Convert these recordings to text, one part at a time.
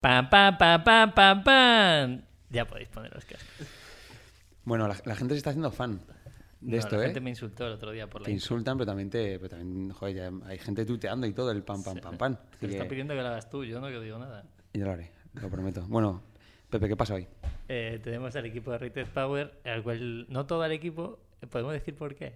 Pam, pam, pam, pam, pam, pam. Ya podéis poner los cascos. Bueno, la, la gente se está haciendo fan de No, esto, la ¿eh? gente me insultó el otro día por la Te intro. insultan, pero también te. Pero también, joder, ya hay gente tuteando y todo, el pam, pam, pam, pam. Te Así está que- pidiendo que lo hagas tú, yo no que digo nada. Ya lo haré, lo prometo. Bueno, Pepe, ¿qué pasa hoy? Eh, tenemos al equipo de Rated Power, al cual no todo el equipo, ¿podemos decir por qué?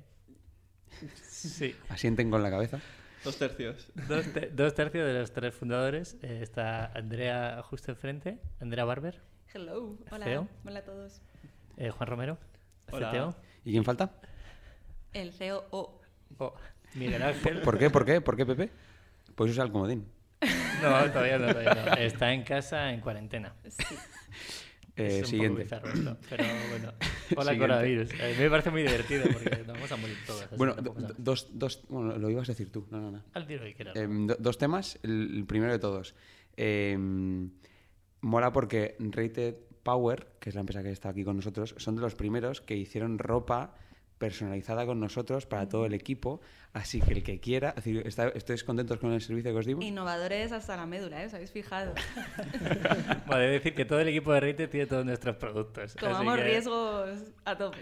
Sí, Asienten con la cabeza. Dos tercios. dos, te- dos tercios de los tres fundadores. Eh, está Andrea justo enfrente, Andrea Barber, Hello, hola, Feo. hola a todos. eh, Juan Romero, Hola. CTO, ¿Y quién falta? El CEO O. oh, Miguel Ángel. ¿Por qué? ¿Por qué? ¿Por qué, Pepe? Pues usar el comodín. No, todavía no, todavía no. Está en casa en cuarentena. Sí. Eh, es un siguiente. poco bizarro esto, pero bueno. Hola, coronavirus. A mí me parece muy divertido porque nos vamos a morir todos. Bueno, dos, dos. Bueno, lo ibas a decir tú. No, no, no. Al tiro que. Em, do- dos temas. El, el primero de todos. Em, mola porque Rated Power, que es la empresa que está aquí con nosotros, son de los primeros que hicieron ropa personalizada con nosotros para todo el equipo. Así que el que quiera, es decir, está- ¿estáis contentos con el servicio que os dimos? Innovadores hasta la médula, ¿eh? ¿Os habéis fijado? Vale, decir que todo el equipo de Rate tiene todos nuestros productos. Tomamos que- riesgos a tope.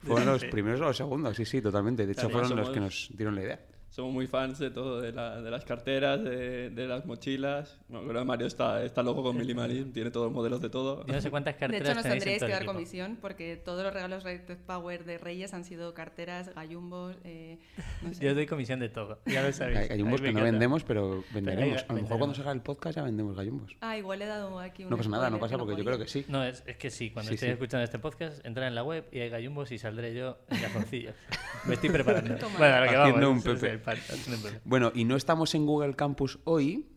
Fueron los primeros o los segundos, sí, sí, totalmente. De hecho, fueron los que nos dieron la idea. Somos muy fans de todo, de, la- de las carteras, de, de las mochilas. No, creo que Mario está, está loco con minimalism, tiene todos los modelos de todo. Yo no sé cuántas De carteras hecho, nos tendríais que dar comisión porque todos los regalos Rated Power de Reyes han sido carteras, gallumbos, eh, no sé. Yo doy comisión de todo, ya lo sabéis. Hay gallumbos que no vendemos, pero venderemos. A lo mejor cuando salga el podcast ya vendemos gallumbos. Ah, igual he dado aquí un No pasa nada, no pasa que porque yo creo que sí. No, es, es que sí, cuando Sí, estéis sí. escuchando este podcast, entra en la web y hay gallumbos y saldré yo en calzoncillos. me estoy preparando. Toma. bueno, a lo que Haciendo vamos. un Pepe. Bueno, y no estamos en Google Campus hoy,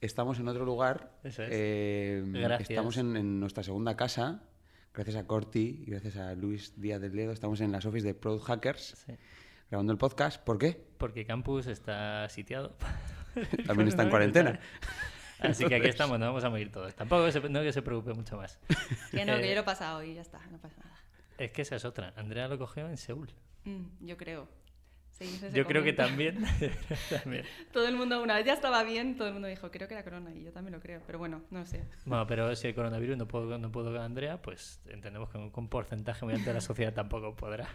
estamos en otro lugar. Eso es. Eh, Gracias. Estamos en, en nuestra segunda casa. Gracias a Corti y gracias a Luis Díaz del Ledo, estamos en las office de Product Hackers Sí. grabando el podcast. ¿Por qué? Porque Campus está sitiado. También está en cuarentena. Así que aquí estamos, nos vamos a morir todos. Tampoco se, no que se preocupe mucho más. Que no, Eh, que yo lo he pasado y ya está, no pasa nada. Es que esa es otra. Andrea lo cogió en Seúl. Mm, yo creo. Ese Yo creo que también. también. Todo el mundo, una vez ya estaba bien, todo el mundo dijo, creo que era corona, y yo también lo creo, pero bueno, no sé. Bueno, pero si el coronavirus no puedo, no puedo con Andrea, pues entendemos que con un porcentaje muy alto de la sociedad tampoco podrá.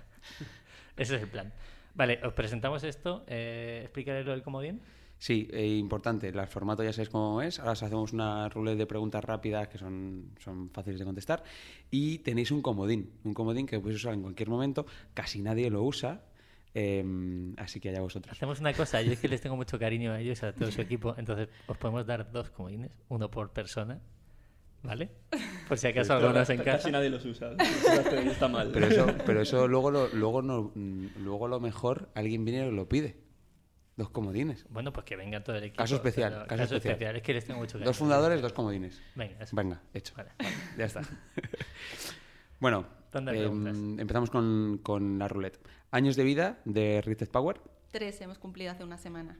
Ese es el plan. Vale, os presentamos esto. Eh, explicaré lo del comodín. Sí, eh, importante. El formato ya sabéis cómo es. Ahora os hacemos una ruleta de preguntas rápidas que son, son fáciles de contestar. Y tenéis un comodín. Un comodín que podéis usar en cualquier momento. Casi nadie lo usa. Eh, así que allá vosotros. Hacemos una cosa. Yo es que les tengo mucho cariño a ellos, a todo su equipo. Entonces, os podemos dar dos comodines, uno por persona. ¿Vale? Por si acaso alguno se Casi encaja. nadie los usa. Está mal. Pero eso, pero eso luego, lo, luego, no, mm, luego lo mejor, alguien viene y lo pide. Dos comodines. Bueno, pues que venga todo el equipo. Caso especial, pero- caso especial. Es que les tengo mucho cariño. Dos fundadores, dos comodines. Venga, eso. Venga, hecho. Vale. Ya está. bueno, Ronda de preguntas. empezamos con, con la ruleta. Años de vida de Rated Power. Tres hemos cumplido hace una semana.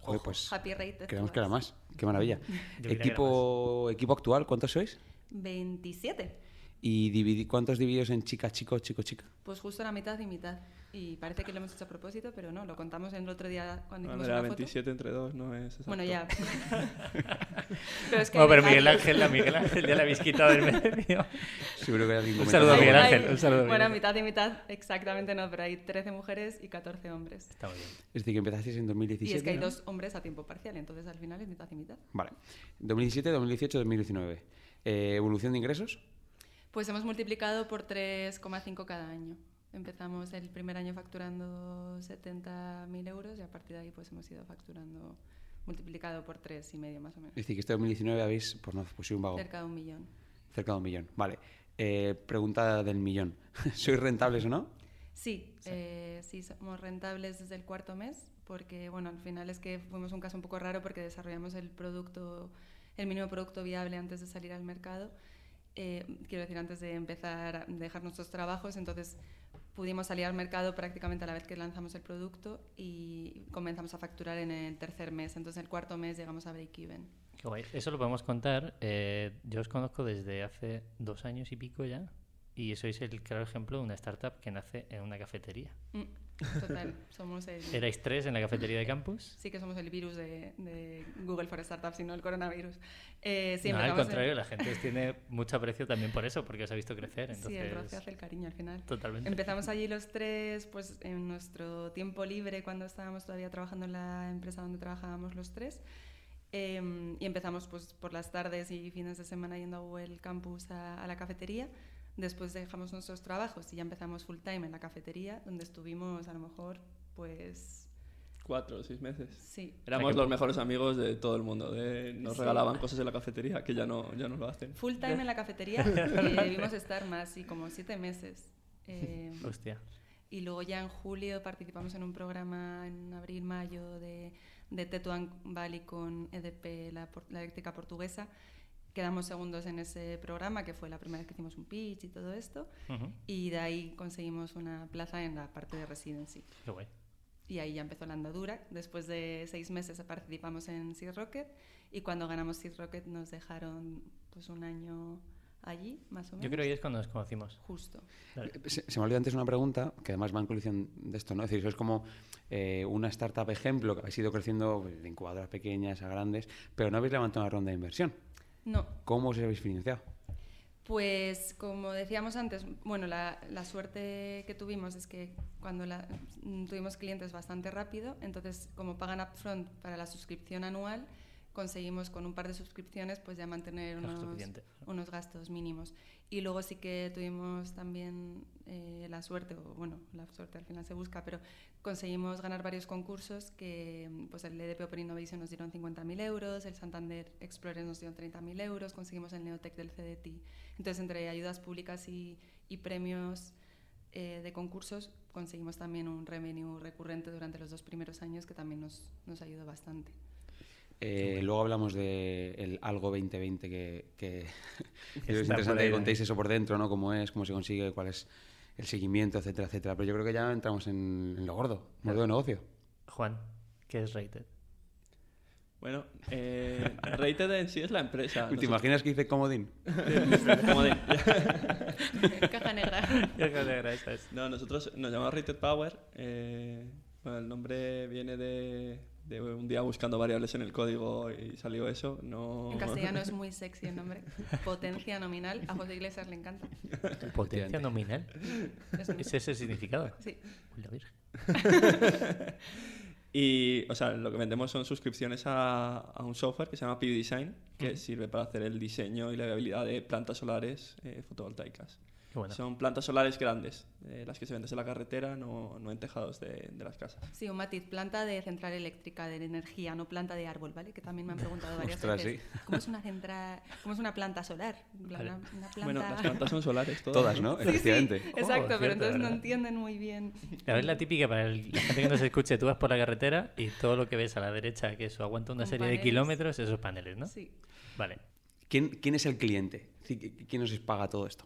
Joder, pues Happy Rated. creemos que era más. Qué maravilla. Equipo, equipo actual, ¿cuántos sois? 27. ¿Y dividi- cuántos divididos en chica, chico, chico, chica? Pues justo la mitad y mitad. Y parece que lo hemos hecho a propósito, pero no, lo contamos el otro día cuando hicimos una foto. 27 entre 2, no es exacto. Bueno, ya. pero es que Bueno, pero Miguel Ángel, a Miguel Ángel ya le habéis quitado el medio. Seguro que alguien Un saludo a Miguel Ángel, un saludo a Miguel Bueno, Ángel. mitad y mitad, exactamente no, pero hay 13 mujeres y 14 hombres. Está muy bien. Es decir, que empezasteis en 2017. Y es que hay ¿no? dos hombres a tiempo parcial, entonces al final es mitad y mitad. Vale. 2017, 2018, 2019. Eh, ¿Evolución de ingresos? Pues hemos multiplicado por 3,5 cada año. Empezamos el primer año facturando 70.000 euros y a partir de ahí pues hemos ido facturando multiplicado por tres y medio más o menos. Es decir, que este 2019 habéis, pues no, pues sí, un vago. Cerca de un millón. Cerca de un millón. Vale. Eh, pregunta del millón. ¿Sois rentables o no? Sí, eh, sí, somos rentables desde el cuarto mes porque, bueno, al final es que fuimos un caso un poco raro porque desarrollamos el producto, el mínimo producto viable antes de salir al mercado. Eh, quiero decir, antes de empezar a dejar nuestros trabajos, entonces pudimos salir al mercado prácticamente a la vez que lanzamos el producto y comenzamos a facturar en el tercer mes. Entonces, el cuarto mes llegamos a break-even. Qué guay. Eso lo podemos contar. eh, yo os conozco desde hace dos años y pico ya. Y sois el claro ejemplo de una startup que nace en una cafetería. Mm. Total, somos el... ¿Erais tres en la cafetería de campus? Sí que somos el virus de, de Google for Startups y no el coronavirus. Eh, sí, no, al empezamos en- contrario, la gente tiene mucho aprecio también por eso, porque os ha visto crecer. Sí, Entonces, el roce hace el cariño al final. totalmente. Empezamos allí los tres, pues en nuestro tiempo libre, cuando estábamos todavía trabajando en la empresa donde trabajábamos los tres. Em, y empezamos pues por las tardes y fines de semana yendo a Google Campus a, a la cafetería. Después dejamos nuestros trabajos y ya empezamos full time en la cafetería, donde estuvimos a lo mejor, pues Cuatro o seis meses. sí, Éramos los mejores amigos de todo el mundo. de- nos Sí. regalaban cosas en la cafetería que ya no, ya no lo hacen. full time en la cafetería. eh, debimos estar más, sí, como siete meses. Em, Hostia. Y luego ya en julio participamos en un programa en abril, mayo de, de Tetuán Valley con EDP, la, la eléctrica portuguesa. Quedamos segundos en ese programa, que fue la primera vez que hicimos un pitch y todo esto. Ujú. Y de ahí conseguimos una plaza en la parte de residency. Qué guay. Y ahí ya empezó la andadura. Después de seis meses participamos en Seed Rocket. Y cuando ganamos Seed Rocket nos dejaron pues un año allí, más o menos. Yo creo que ahí es cuando nos conocimos. Justo. Vale. Se, se me olvidó antes una pregunta que además va en colisión de esto, ¿no? Es decir, sois como eh, una startup ejemplo que habéis ido creciendo de incubadoras pequeñas a grandes, pero no habéis levantado una ronda de inversión. No, ¿Cómo os habéis financiado? Pues como decíamos antes, bueno, la, la suerte que tuvimos es que cuando la- tuvimos clientes bastante rápido, entonces como pagan upfront para la suscripción anual, conseguimos con un par de suscripciones pues ya mantener unos, unos gastos mínimos. Y luego sí que tuvimos también eh, la suerte, o bueno, la suerte al final se busca, pero conseguimos ganar varios concursos que pues el EDP Open Innovation nos dieron 50.000 euros, el Santander Explorer nos dieron 30.000 euros, conseguimos el Neotec del CDT. Entonces, entre ayudas públicas y, y premios eh, de concursos, conseguimos también un revenue recurrente durante los dos primeros años que también nos, nos ayudó bastante. Eh, luego hablamos de el algo 2020 que, que es Está interesante que contéis eso por dentro, ¿no? Cómo es, cómo se consigue, cuál es el seguimiento, etcétera, etcétera. Pero yo creo que ya entramos en, en lo gordo, modelo de negocio. Juan, ¿qué es Rated? Bueno, eh, Rated en sí es la empresa. ¿Te imaginas que hice comodín? Nosotros- como de- Caja negra. Qué negra esa es. No, nosotros nos llamamos Rated Power. eh, bueno, el nombre viene de, de un día buscando variables en el código y salió eso. No... En castellano es muy sexy el nombre. Potencia nominal. A José Iglesias le encanta. Potencia nominal. Es un- ¿Es ese el significado? Sí. Uy, la virgen. Y, o sea, lo que vendemos son suscripciones a, a un software que se llama PV Design, que sirve para hacer el diseño y la viabilidad de plantas solares eh, fotovoltaicas. Bueno. Son plantas solares grandes, eh, las que se ven desde la carretera, no, no en tejados de, de las casas. Sí, un matiz. Planta de central eléctrica, de energía, no planta de árbol, ¿vale? Que también me han preguntado varias Ostras, veces. ¿Cómo es una central, cómo es una planta solar? En plan, Vale. Una, una planta... Bueno, las plantas son solares todas. Todas, ¿no? Sí, sí, Efectivamente. exacto, Oh, pero cierto, entonces no ¿verdad? entienden muy bien. A ver, la típica para el- la gente que nos escuche, tú vas por la carretera y todo lo que ves a la derecha, que eso aguanta una Con serie de kilómetros, esos paneles, ¿no? Sí. Vale. ¿Quién, quién es el cliente? ¿Quién os paga todo esto?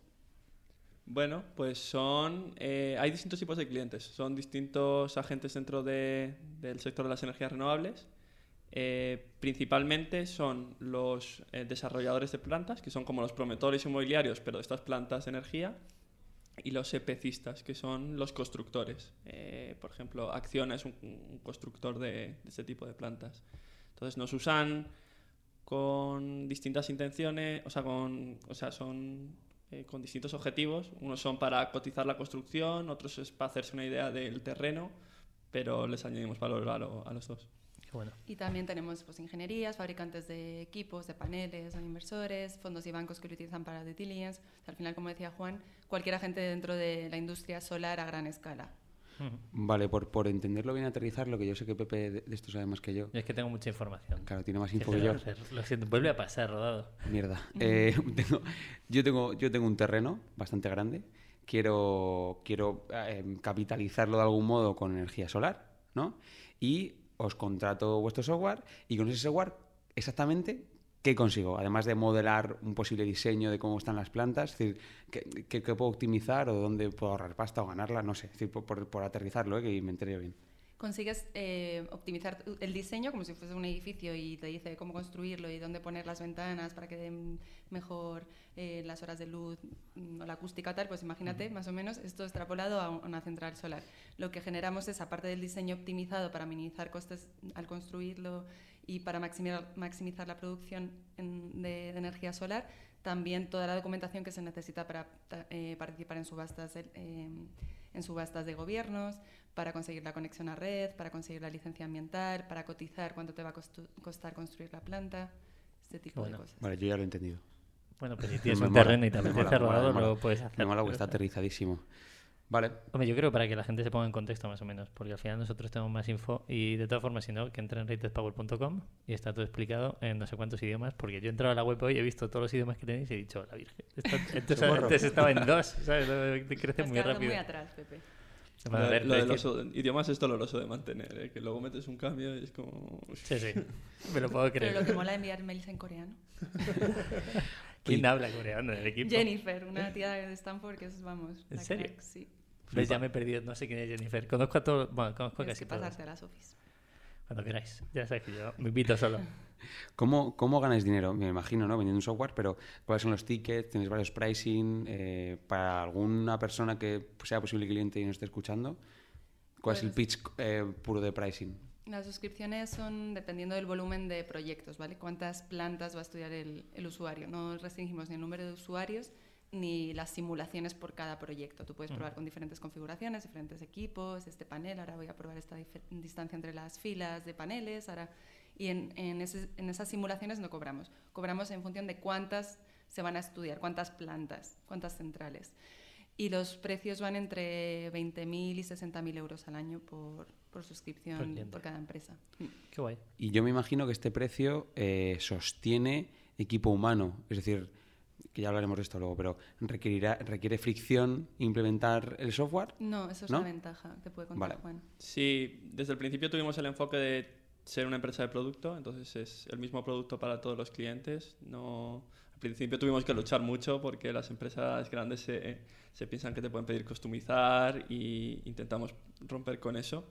Bueno, pues son. eh, hay distintos tipos de clientes. Son distintos agentes dentro de- del sector de las energías renovables. Eh, principalmente son los eh, desarrolladores de plantas, que son como los promotores inmobiliarios, pero de estas plantas de energía. Y los EPCistas, que son los constructores. Por ejemplo, Acciona es un, un constructor de, de este tipo de plantas. Entonces nos usan con distintas intenciones, o sea, con, o sea son eh, con distintos objetivos. Unos son para cotizar la construcción, otros es para hacerse una idea del terreno, pero les añadimos valor a, lo- a los dos. Qué bueno. Y también tenemos pues, ingenierías, fabricantes de equipos, de paneles, inversores, fondos y bancos que lo utilizan para due diligence. O sea, al final, como decía Juan, cualquier agente dentro de la industria solar a gran escala. Vale, por, por entenderlo bien, aterrizarlo, que yo sé que Pepe de, de esto sabe más que yo. Yo es que tengo mucha información. Claro, tiene más ¿Qué info que yo. Lo siento, vuelve a pasar, rodado. Mierda. Eh, tengo- yo, tengo, yo tengo un terreno bastante grande. Quiero, quiero eh, capitalizarlo de algún modo con energía solar, ¿no? Y os contrato vuestro software y con ese software, exactamente, ¿qué consigo? Además de modelar un posible diseño de cómo están las plantas, es decir, ¿qué, qué- qué puedo optimizar o dónde puedo ahorrar pasta o ganarla? No sé, es decir, por, por- por aterrizarlo, ¿eh? que me entere bien. consigues eh, optimizar el diseño como si fuese un edificio y te dice cómo construirlo y dónde poner las ventanas para que den mejor eh, las horas de luz mm, o la acústica tal, pues imagínate más o menos esto extrapolado a una central solar. Lo que generamos es, aparte del diseño optimizado para minimizar costes al construirlo y para maximizar, maximizar la producción de, energía solar, también toda la documentación que se necesita para eh, participar en subastas, en subastas de gobiernos, para conseguir la conexión a red, para conseguir la licencia ambiental, para cotizar cuánto te va a costar construir la planta, este tipo de cosas. Vale, yo ya lo he entendido. Bueno, pero si tienes un terreno y te apetece rodado, lo puedes hacer. Me mola está aterrizadísimo. Vale. Hombre, yo creo para que la gente se ponga en contexto más o menos, porque al final nosotros tenemos más info y de todas formas, si no, que entre en ratedpower.com y está todo explicado en no sé cuántos idiomas, porque yo he entrado a la web hoy, he visto todos los idiomas que tenéis y he dicho, la virgen, esto, antes estaba en dos, ¿sabes? Crece muy rápido. muy atrás, Pepe lo, de los idiomas es doloroso de mantener, ¿eh? que luego metes un cambio y es como... Sí, sí, me lo puedo creer. Pero lo que mola enviar mails en coreano. ¿Quién habla coreano en el equipo? Jennifer, una tía de Stanford que es, vamos... ¿En serio? sí. Pues ya me he perdido, no sé quién es Jennifer. Conozco a todos, bueno, conozco a casi que pasarte a las office. Cuando queráis. Ya sabes que yo me invito solo. ¿Cómo, ¿Cómo ganáis dinero? Me imagino, ¿no? Vendiendo un software, pero ¿cuáles son los tickets? ¿Tenéis varios pricing? Eh, para alguna persona que sea posible cliente y no esté escuchando, ¿cuál es el pues pitch eh, puro de pricing? Las suscripciones son dependiendo del volumen de proyectos, ¿vale? Cuántas plantas va a estudiar el, el usuario. No restringimos ni el número de usuarios ni las simulaciones por cada proyecto. Tú puedes probar con diferentes configuraciones, diferentes equipos, este panel, ahora voy a probar esta distancia entre las filas de paneles, ahora y en, en, esas simulaciones no cobramos. Cobramos en función de cuántas se van a estudiar, cuántas plantas, cuántas centrales. Y los precios van entre 20.000 y 60.000 euros al año por, por suscripción por, cada empresa. Mm. Qué guay. Y yo me imagino que este precio eh, sostiene equipo humano, es decir, que ya hablaremos de esto luego, pero requerirá, ¿requiere fricción implementar el software? No, eso es una ventaja que puede contar Juan. Sí, desde el principio tuvimos el enfoque de ser una empresa de producto, entonces es el mismo producto para todos los clientes. No, al principio tuvimos que luchar mucho porque las empresas grandes se, se piensan que te pueden pedir customizar y intentamos romper con eso.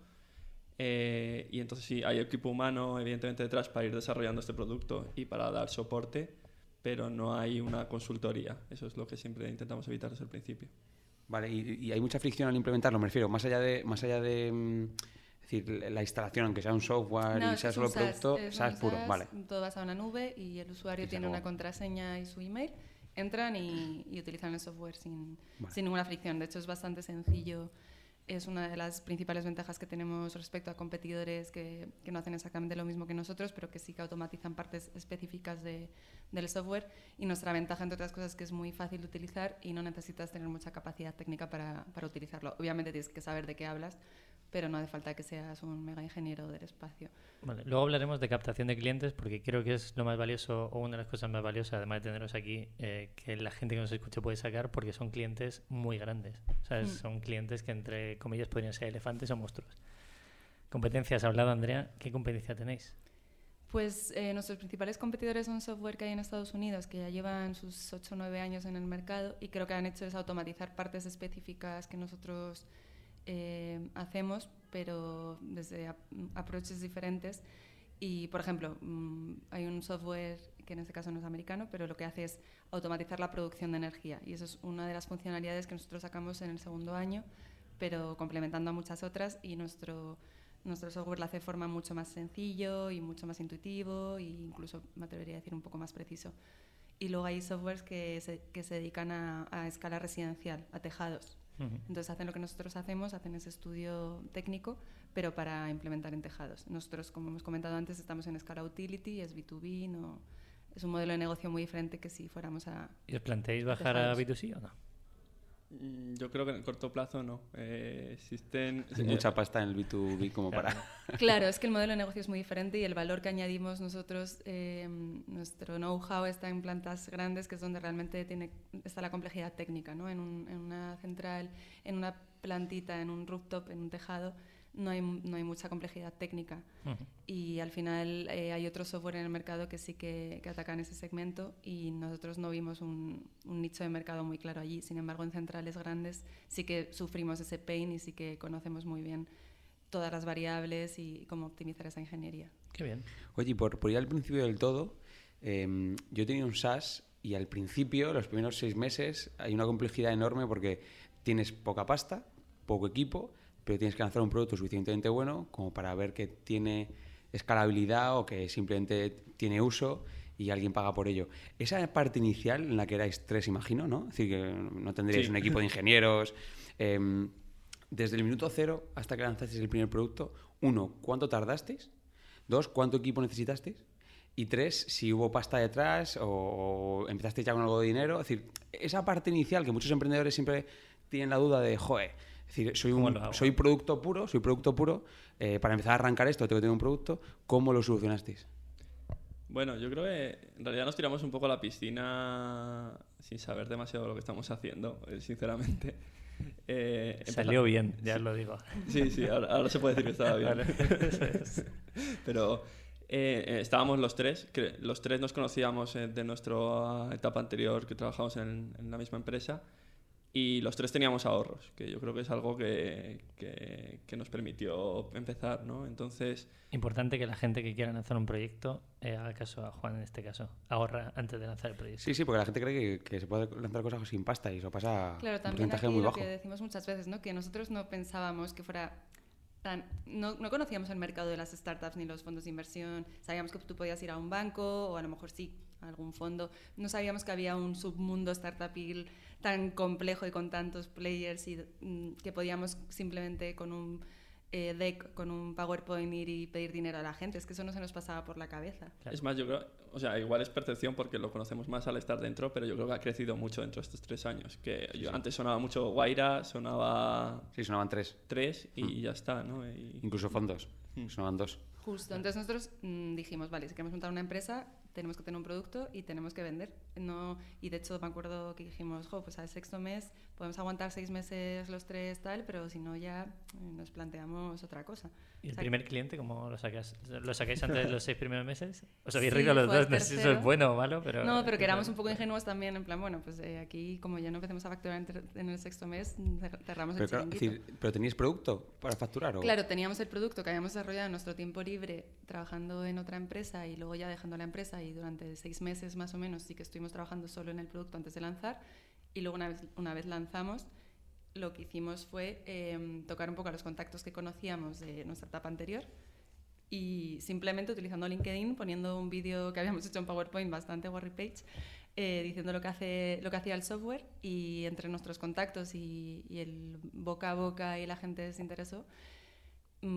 Eh, y entonces sí, hay equipo humano evidentemente detrás para ir desarrollando este producto y para dar soporte, pero no hay una consultoría. Eso es lo que siempre intentamos evitar desde el principio. Vale, y, y hay mucha fricción al implementarlo, me refiero, más allá de... Más allá de mm, es decir, la instalación, aunque sea un software y sea solo producto, SaaS, puro, vale. Todo basado en la nube y el usuario tiene una contraseña y su email. Entran y, utilizan el software sin, sin ninguna fricción. De hecho, es bastante sencillo es una de las principales ventajas que tenemos respecto a competidores que, que, no hacen exactamente lo mismo que nosotros, pero que sí que automatizan partes específicas de, del software. Y nuestra ventaja, entre otras cosas, es que es muy fácil de utilizar y no necesitas tener mucha capacidad técnica para, para utilizarlo. Obviamente tienes que saber de qué hablas, pero no hace falta que seas un mega ingeniero del espacio. Vale, luego hablaremos de captación de clientes porque creo que es lo más valioso o una de las cosas más valiosas, además de teneros aquí, eh, que la gente que nos escuche puede sacar porque son clientes muy grandes. O sea, mm. son clientes que entre comillas podrían ser elefantes o monstruos. Competencias, ha hablado Andrea, ¿qué competencia tenéis? Pues eh, nuestros principales competidores son software que hay en Estados Unidos, que ya llevan sus 8 o 9 años en el mercado y creo que han hecho es automatizar partes específicas que nosotros eh, hacemos, pero desde approaches diferentes. Y, por ejemplo, mm, hay un software que en este caso no es americano, pero lo que hace es automatizar la producción de energía. Y eso es una de las funcionalidades que nosotros sacamos en el segundo año, pero complementando a muchas otras. Y nuestro, nuestro software lo hace de forma mucho más sencillo y mucho más intuitivo e incluso, me atrevería a decir, un poco más preciso. Y luego hay softwares que se, que se dedican a, a escala residencial, a tejados. Entonces hacen lo que nosotros hacemos, hacen ese estudio técnico, pero para implementar en tejados. Nosotros, como hemos comentado antes, estamos en escala utility, es B2B, no, es un modelo de negocio muy diferente que si fuéramos a... ¿Y os planteáis bajar a B2C o no? Mm, yo creo que en el corto plazo no. Eh, existen. Hay mucha pasta en el B2B como para. Claro, es que el modelo de negocio es muy diferente y el valor que añadimos nosotros, eh, nuestro know-how está en plantas grandes, que es donde realmente tiene, está la complejidad técnica, ¿no? En, en una central, en una plantita, en un rooftop, en un tejado no hay, no hay mucha complejidad técnica. Y al final eh, hay otro software en el mercado que sí que, que, atacan ese segmento y nosotros no vimos un, un, nicho de mercado muy claro allí. Sin embargo, en centrales grandes sí que sufrimos ese pain y sí que conocemos muy bien todas las variables y cómo optimizar esa ingeniería. Qué bien. Oye, y por, por ir al principio del todo, em, yo tenía un SaaS y al principio, los primeros seis meses, hay una complejidad enorme porque tienes poca pasta, poco equipo, pero tienes que lanzar un producto suficientemente bueno como para ver que tiene escalabilidad o que simplemente tiene uso y alguien paga por ello. Esa parte inicial en la que erais tres, imagino, ¿no? Es decir, que no tendríais Sí. un equipo de ingenieros. em, desde el minuto cero hasta que lanzasteis el primer producto, uno, ¿cuánto tardasteis? Dos, ¿cuánto equipo necesitasteis? Y tres, si hubo pasta detrás o, empezasteis ya con algo de dinero. Es decir, esa parte inicial que muchos emprendedores siempre tienen la duda de, joder, es decir, soy, ¿Cómo un, soy producto puro, soy producto puro, eh, para empezar a arrancar esto tengo que tener un producto, ¿cómo lo solucionasteis? Bueno, yo creo que en realidad nos tiramos un poco a la piscina sin saber demasiado lo que estamos haciendo, eh, sinceramente. Eh, Salió bien, ya os lo digo. Sí, sí, ahora, ahora se puede decir que estaba bien. Pero eh, estábamos los tres, que los tres nos conocíamos de nuestra etapa anterior que trabajamos en, en la misma empresa y los tres teníamos ahorros, que yo creo que es algo que, que, que nos permitió empezar, ¿no? Entonces, Importante que la gente que quiera lanzar un proyecto eh, haga caso a Juan en este caso. Ahorra antes de lanzar el proyecto. Sí, sí, porque la gente cree que, que se puede lanzar cosas sin pasta y eso pasa Claro, un también porcentaje aquí muy lo bajo. que decimos muchas veces, ¿no? Que nosotros no pensábamos que fuera tan... No, no conocíamos el mercado de las startups ni los fondos de inversión. Sabíamos que tú podías ir a un banco o a lo mejor sí, a algún fondo. No sabíamos que había un submundo startupil tan complejo y con tantos players y mm, que podíamos simplemente con un eh, deck, con un PowerPoint ir y pedir dinero a la gente. Es que eso no se nos pasaba por la cabeza. Es más, yo creo, o sea, igual es percepción porque lo conocemos más al estar dentro, pero yo creo que ha crecido mucho dentro de estos tres años. Que yo, antes sonaba mucho Guaira, sonaba Sí, sonaban tres, tres y ya está, ¿no? Y- incluso fondos, Mm. sonaban dos. Justo, entonces nosotros mm, dijimos, vale, si queremos montar una empresa, tenemos que tener un producto y tenemos que vender. No, y de hecho me acuerdo que dijimos, jo, pues al sexto mes podemos aguantar seis meses los tres tal, pero si no ya nos planteamos otra cosa. ¿Y el primer cliente cómo lo sacáis? ¿Lo sacáis antes de los seis primeros meses? ¿Os habéis Sí, reído los dos? No sé si eso es bueno o malo, pero... No, pero que éramos un poco ingenuos también, en plan, bueno, pues eh, aquí como ya no empecemos a facturar en, el sexto mes, cer- cerramos Pero, el claro, decir, ¿pero teníais producto para facturar? O... Claro, teníamos el producto que habíamos desarrollado en nuestro tiempo libre trabajando en otra empresa y luego ya dejando la empresa y durante seis meses más o menos sí que estuvimos trabajando solo en el producto antes de lanzar y luego una vez, una vez lanzamos lo que hicimos fue eh, tocar un poco a los contactos que conocíamos de nuestra etapa anterior y simplemente utilizando LinkedIn, poniendo un vídeo que habíamos hecho en PowerPoint bastante Warry Page, eh, diciendo lo que, hace, lo que hacía el software y entre nuestros contactos y, el boca a boca y la gente se interesó,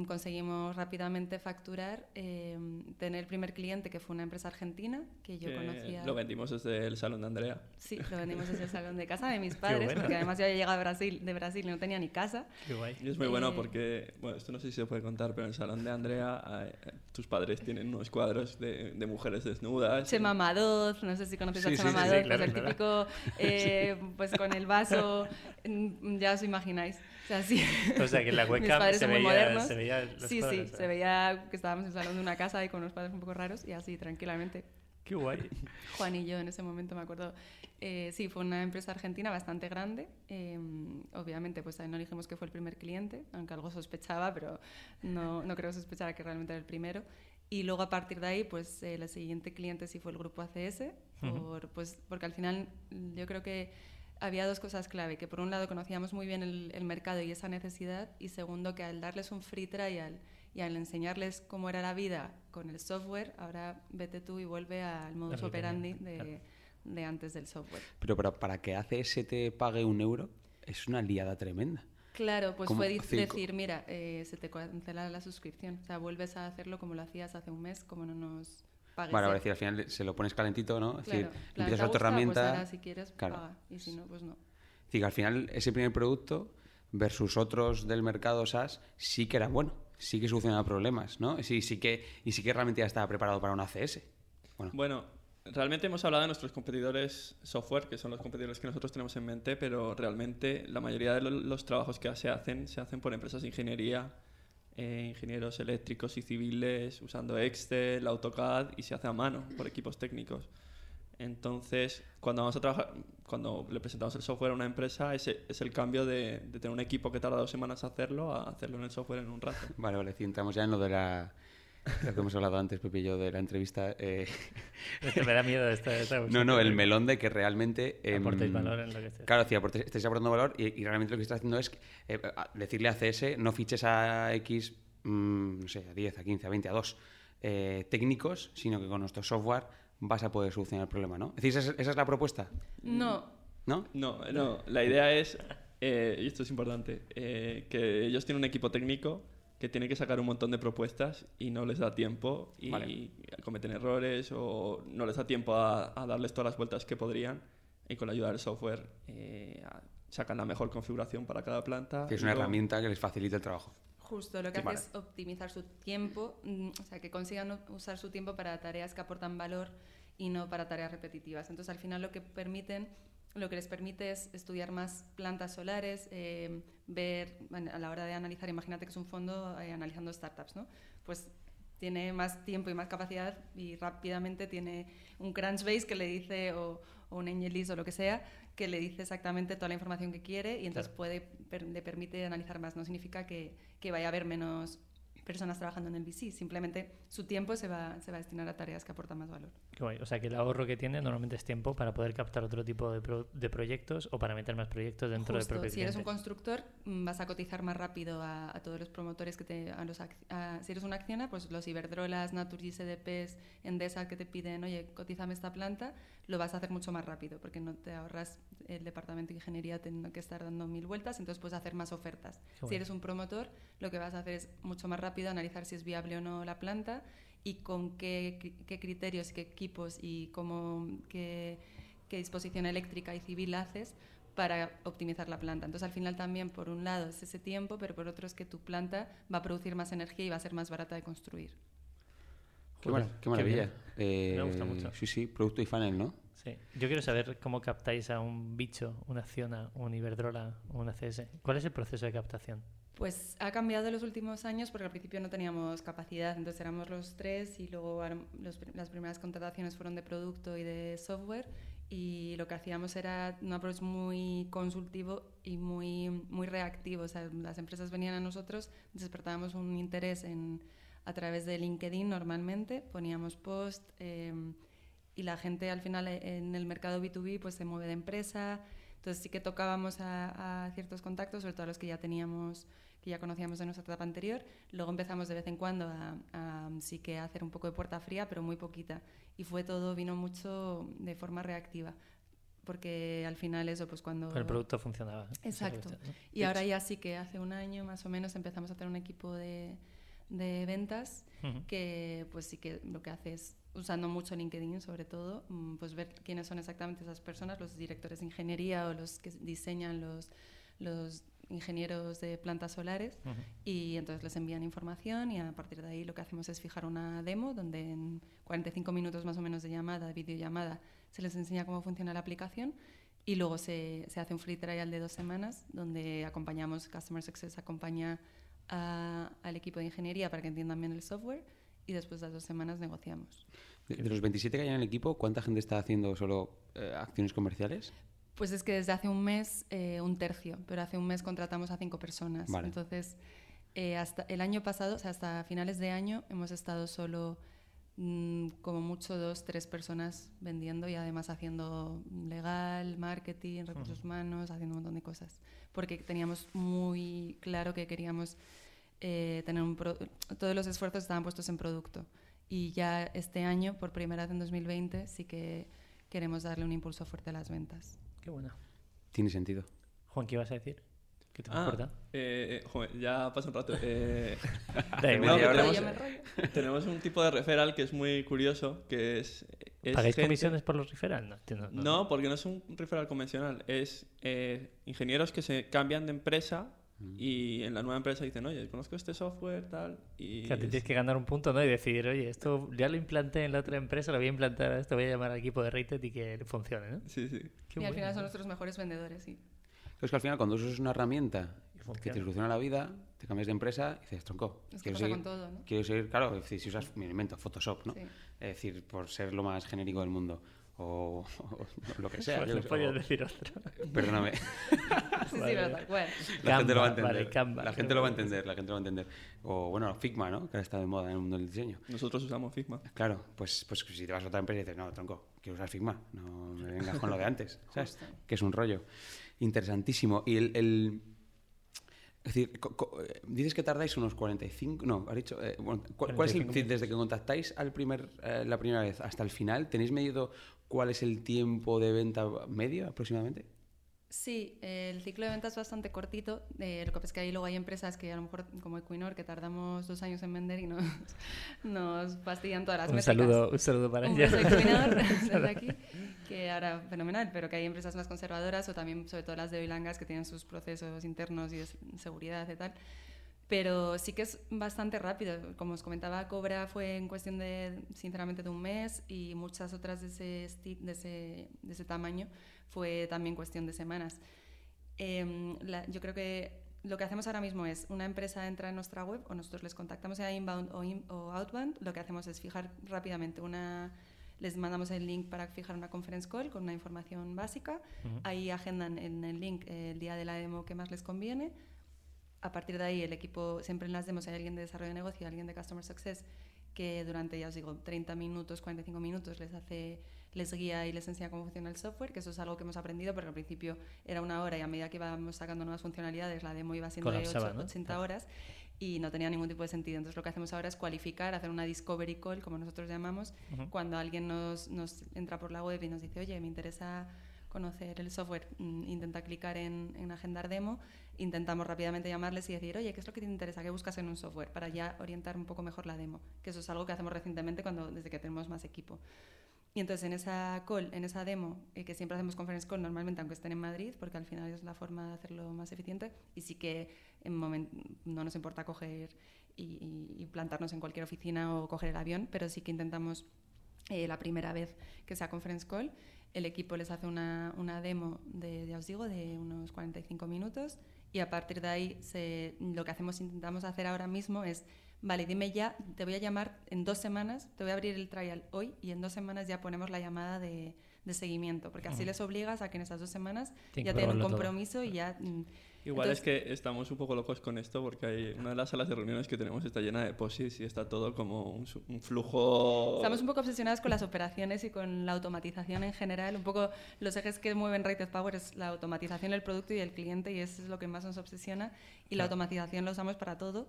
conseguimos rápidamente facturar, eh, tener el primer cliente que fue una empresa argentina que yo que conocía. Lo vendimos desde el salón de Andrea. Sí, lo vendimos desde el salón de casa de mis padres, bueno. porque además yo había llegado a Brasil, de Brasil y no tenía ni casa. Qué guay. Y es muy bueno Eh, porque, bueno, esto no sé si se puede contar, pero en el salón de Andrea eh, tus padres tienen unos cuadros de, de mujeres desnudas. Chema Madoz, no sé si conoces Sí, a Chema sí, Madoz, sí, pues claro, el claro. típico, eh, pues con el vaso, mm, ya os imagináis. O sea, sí. O sea, que en la webcam se veía, se veía sí, sí, se ¿eh? veía que estábamos en el salón de una casa y con unos padres un poco raros y así, tranquilamente. Qué guay. Juan y yo en ese momento me acuerdo. Eh, sí, fue una empresa argentina bastante grande. eh, obviamente, pues ahí no dijimos que fue el primer cliente, aunque algo sospechaba, pero no, no creo sospechar que realmente era el primero. Y luego a partir de ahí, pues eh, el siguiente cliente sí fue el grupo ACS, por, pues, porque al final yo creo que había dos cosas clave, que por un lado conocíamos muy bien el, el mercado y esa necesidad, y segundo que al darles un free trial y al enseñarles cómo era la vida con el software, ahora vete tú y vuelve al modus operandi de, claro. de antes del software. Pero para, para que ACS te pague un euro es una liada tremenda. Claro, pues fue decir, mira, eh, se te cancela la suscripción, o sea, vuelves a hacerlo como lo hacías hace un mes, como no nos eh. ahora decir, al final se lo pones calentito, ¿no? Es Claro, decir, plan, empiezas ¿te otra herramienta. Pues ahora si quieres, Claro. paga, y si no, pues no. Es decir, que al final ese primer producto versus otros del mercado SaaS sí que era bueno, sí que solucionaba problemas, ¿no? Sí, sí que, y sí que realmente ya estaba preparado para un ACS. Bueno, Bueno, realmente hemos hablado de nuestros competidores software, que son los competidores que nosotros tenemos en mente, pero realmente la mayoría de lo- los trabajos que se hacen se hacen por empresas de ingeniería, eh, ingenieros eléctricos y civiles, usando Excel, AutoCAD y se hace a mano por equipos técnicos. Entonces, cuando vamos a trabajar, cuando le presentamos el software a una empresa, ese es el cambio de, tener un equipo que tarda dos semanas hacerlo a hacerlo en el software en un rato. Vale, vale, sí, entramos ya en lo de la... Lo que hemos hablado antes, Pepe y yo, de la entrevista. eh, Es que me da miedo esta, esta no, no, el melón de que realmente... em, Aportéis valor en lo que esté. Claro, sí, aporte- estáis aportando valor y, y realmente lo que estás haciendo es eh, decirle a CS no fiches a X, mm, no sé, a 10, a 15, a 20, a 2 eh, técnicos, sino que con nuestro software vas a poder solucionar el problema, ¿no? Es decir, esa es, esa es la propuesta, No, ¿no? No, no, la idea es, eh, y esto es importante, eh, que ellos tienen un equipo técnico que tiene que sacar un montón de propuestas y no les da tiempo y Vale. cometen errores o no les da tiempo a, a darles todas las vueltas que podrían y con la ayuda del software eh, sacan la mejor configuración para cada planta. Que es una luego- herramienta que les facilita el trabajo. Justo, lo que Sí, hace vale. es optimizar su tiempo, mm, o sea, que consigan usar su tiempo para tareas que aportan valor y no para tareas repetitivas. Entonces, al final lo que permiten, lo que les permite es estudiar más plantas solares, eh, ver, a la hora de analizar, imagínate que es un fondo eh, analizando startups, ¿no? Pues tiene más tiempo y más capacidad y rápidamente tiene un Crunchbase que le dice, o, o un AngelList o lo que sea, que le dice exactamente toda la información que quiere y entonces Claro. puede, per- le permite analizar más. No significa que, que vaya a haber menos personas trabajando en el VC, simplemente su tiempo se va, se va a destinar a tareas que aportan más valor. Qué guay. O sea, que el ahorro que tiene normalmente es tiempo para poder captar otro tipo de, pro- de proyectos o para meter más proyectos dentro Justo, del propio si eres un constructor, mm, vas a cotizar más rápido a, a todos los promotores que te... A los, a- si eres una acciona, pues los Iberdrolas, Naturgy, EDPs, Endesa que te piden, oye, cotízame esta planta, lo vas a hacer mucho más rápido porque no te ahorras el departamento de ingeniería teniendo que estar dando mil vueltas, entonces puedes hacer más ofertas. Qué Si eres un promotor, lo que vas a hacer es mucho más rápido analizar si es viable o no la planta y con qué, cri- qué criterios, qué equipos y cómo, qué, qué disposición eléctrica y civil haces para optimizar la planta. Entonces, al final también, por un lado, es ese tiempo, pero por otro es que tu planta va a producir más energía y va a ser más barata de construir. Qué, maravilla. Eh, Me gusta mucho. Sí, sí, producto y funnel, ¿no? Sí. Yo quiero saber cómo captáis a un bicho, una acciona, un Iberdrola, una CS. ¿Cuál es el proceso de captación? Pues ha cambiado en los últimos años porque al principio no teníamos capacidad, entonces éramos los tres y luego los las primeras contrataciones fueron de producto y de software y lo que hacíamos era un approach muy consultivo y muy, muy reactivo. O sea, las empresas venían a nosotros, despertábamos un interés en, a través de LinkedIn normalmente, poníamos post eh, y la gente al final eh, en el mercado B2B pues se mueve de empresa. Entonces sí que tocábamos a, a ciertos contactos, sobre todo a los que ya teníamos, que ya conocíamos de nuestra etapa anterior. Luego empezamos de vez en cuando a, a sí que a hacer un poco de puerta fría, pero muy poquita. Y fue todo, vino mucho de forma reactiva. Porque al final eso, pues cuando... El producto funcionaba. ¿no? Exacto. ¿no? Y ahora ya sí que hace un año más o menos empezamos a tener un equipo de, de ventas Ujú. que pues sí que lo que hace es usando mucho LinkedIn sobre todo mm, pues ver quiénes son exactamente esas personas los directores de ingeniería o los que diseñan los los ingenieros de plantas solares Ujú. y entonces les envían información y a partir de ahí lo que hacemos es fijar una demo donde en 45 minutos más o menos de llamada, de videollamada, se les enseña cómo funciona la aplicación y luego se, se hace un free trial de dos semanas donde acompañamos, Customer Success acompaña a- al equipo de ingeniería para que entiendan bien el software y después de las dos semanas negociamos. De, de los 27 que hay en el equipo, ¿cuánta gente está haciendo solo eh, acciones comerciales? Pues es que desde hace un mes, eh, un tercio, pero hace un mes contratamos a cinco personas. Vale. Entonces, eh, hasta el año pasado, o sea, hasta finales de año, hemos estado solo mm, como mucho dos, tres personas vendiendo y además haciendo legal, marketing, recursos humanos, haciendo un montón de cosas. Porque teníamos muy claro que queríamos eh, tener un... pro- todos los esfuerzos estaban puestos en producto. Y ya este año, por primera vez en 2020, sí que queremos darle un impulso fuerte a las ventas. Qué bueno. Tiene sentido. Juan, ¿qué ibas a decir? ¿Qué te Ah, importa? eh, eh, joder, ya pasa un rato. Eh, tenemos, enrollo. tenemos un tipo de referral que es muy curioso, que es... es ¿Pagáis gente- comisiones por los referral? No, no. No, porque no es un referral convencional. Es eh, ingenieros que se cambian de empresa y en la nueva empresa dicen, oye, conozco este software, tal. Y Que te es- tienes que ganar un punto, ¿no? Y decir, oye, esto ya lo implanté en la otra empresa, lo voy a implantar a esto, voy a llamar al equipo de Rated y que funcione, ¿no? Sí, sí. Qué y al final son nuestros mejores vendedores, sí. Es que al final, cuando usas una herramienta que te soluciona la vida, te cambias de empresa y dices, tronco, Es que quiero pasa seguir, con todo, ¿no? quiero seguir, claro, si usas, me invento, Photoshop, ¿no? Sí. Es decir, por ser lo más genérico del mundo. O, o lo que sea. Pues podías decir otro. Perdóname. Sí, sí, Vale. La gente lo va a vale, entender. Canva. la gente lo va a entender, la gente lo va a entender. O bueno, Figma, ¿no? Que ahora está de moda en el mundo del diseño. Nosotros usamos Figma. Claro, pues, pues si te vas a otra empresa y dices, no, tronco, quiero usar Figma, no me vengas con lo de antes, ¿sabes? Justo. Que es un rollo. Interesantísimo. Y el... el- es decir, eh, dices que tardáis unos 45... No, has dicho... eh, bueno, ¿cuál, cuál es el... 45 decir, desde que contactáis al primer, eh, la primera vez hasta el final, ¿tenéis medido cuál es el tiempo de venta medio aproximadamente? Sí, eh, el ciclo de ventas es bastante cortito. eh, lo que pasa es que ahí luego hay empresas que a lo mejor, como Equinor, que tardamos dos años en vender y nos, nos fastidian todas las Un métricas. saludo, un saludo para Equinor desde aquí, que ahora fenomenal, pero que hay empresas más conservadoras o también, sobre todo las de oil and gas, que tienen sus procesos internos y de seguridad y tal. Pero sí que es bastante rápido. Como os comentaba, Cobra fue en cuestión de, sinceramente, de un mes y muchas otras de ese, de ese, de ese tamaño fue también cuestión de semanas. Em, la- yo creo que lo que hacemos ahora mismo es una empresa entra en nuestra web o nosotros les contactamos sea inbound o, in- o outbound. Lo que hacemos es fijar rápidamente una, les mandamos el link para fijar una conference call con una información básica. Ujú. Ahí agendan en el link eh, el día de la demo que más les conviene. A partir de ahí, el equipo, siempre en las demos hay alguien de desarrollo de negocio, alguien de Customer Success, que durante, ya os digo, 30 minutos, 45 minutos les hace les guía y les enseña cómo funciona el software, que eso es algo que hemos aprendido, porque al principio era una hora y a medida que íbamos sacando nuevas funcionalidades, la demo iba siendo de Colapsaba, 8, ¿no? 80 Claro. horas y no tenía ningún tipo de sentido. Entonces lo que hacemos ahora es cualificar, hacer una discovery call, como nosotros llamamos, cuando alguien nos, nos entra por la web y nos dice, oye, me interesa conocer el software, mm, intenta clicar en, en agendar demo, intentamos rápidamente llamarles y decir, oye, ¿qué es lo que te interesa? ¿Qué buscas en un software? Para ya orientar un poco mejor la demo, que eso es algo que hacemos recientemente cuando, desde que tenemos más equipo. Y entonces en esa call, en esa demo, eh, que siempre hacemos conference call normalmente, aunque estén en Madrid, porque al final es la forma de hacerlo más eficiente, y sí que en momen- no nos importa coger y plantarnos en cualquier oficina o coger el avión, pero sí que intentamos eh, la primera vez que sea conference call, el equipo les hace una, una demo de, ya os digo, de unos 45 minutos y a partir de ahí se, lo que hacemos, intentamos hacer ahora mismo es, vale, dime ya, te voy a llamar en dos semanas, te voy a abrir el trial hoy y en dos semanas ya ponemos la llamada de, de seguimiento, porque así Ujú. les obligas a que en esas dos semanas Tienen ya tienen un probarlo todo. compromiso y ya... mm, Igual Entonces- es que estamos un poco locos con esto porque hay una de las salas de reuniones que tenemos está llena de POSIs y está todo como un, un flujo... Estamos un poco obsesionados con las operaciones y con la automatización en general. Un poco los ejes que mueven Rated Power es la automatización del producto y el cliente y eso es lo que más nos obsesiona. Y la Claro. automatización la usamos para todo.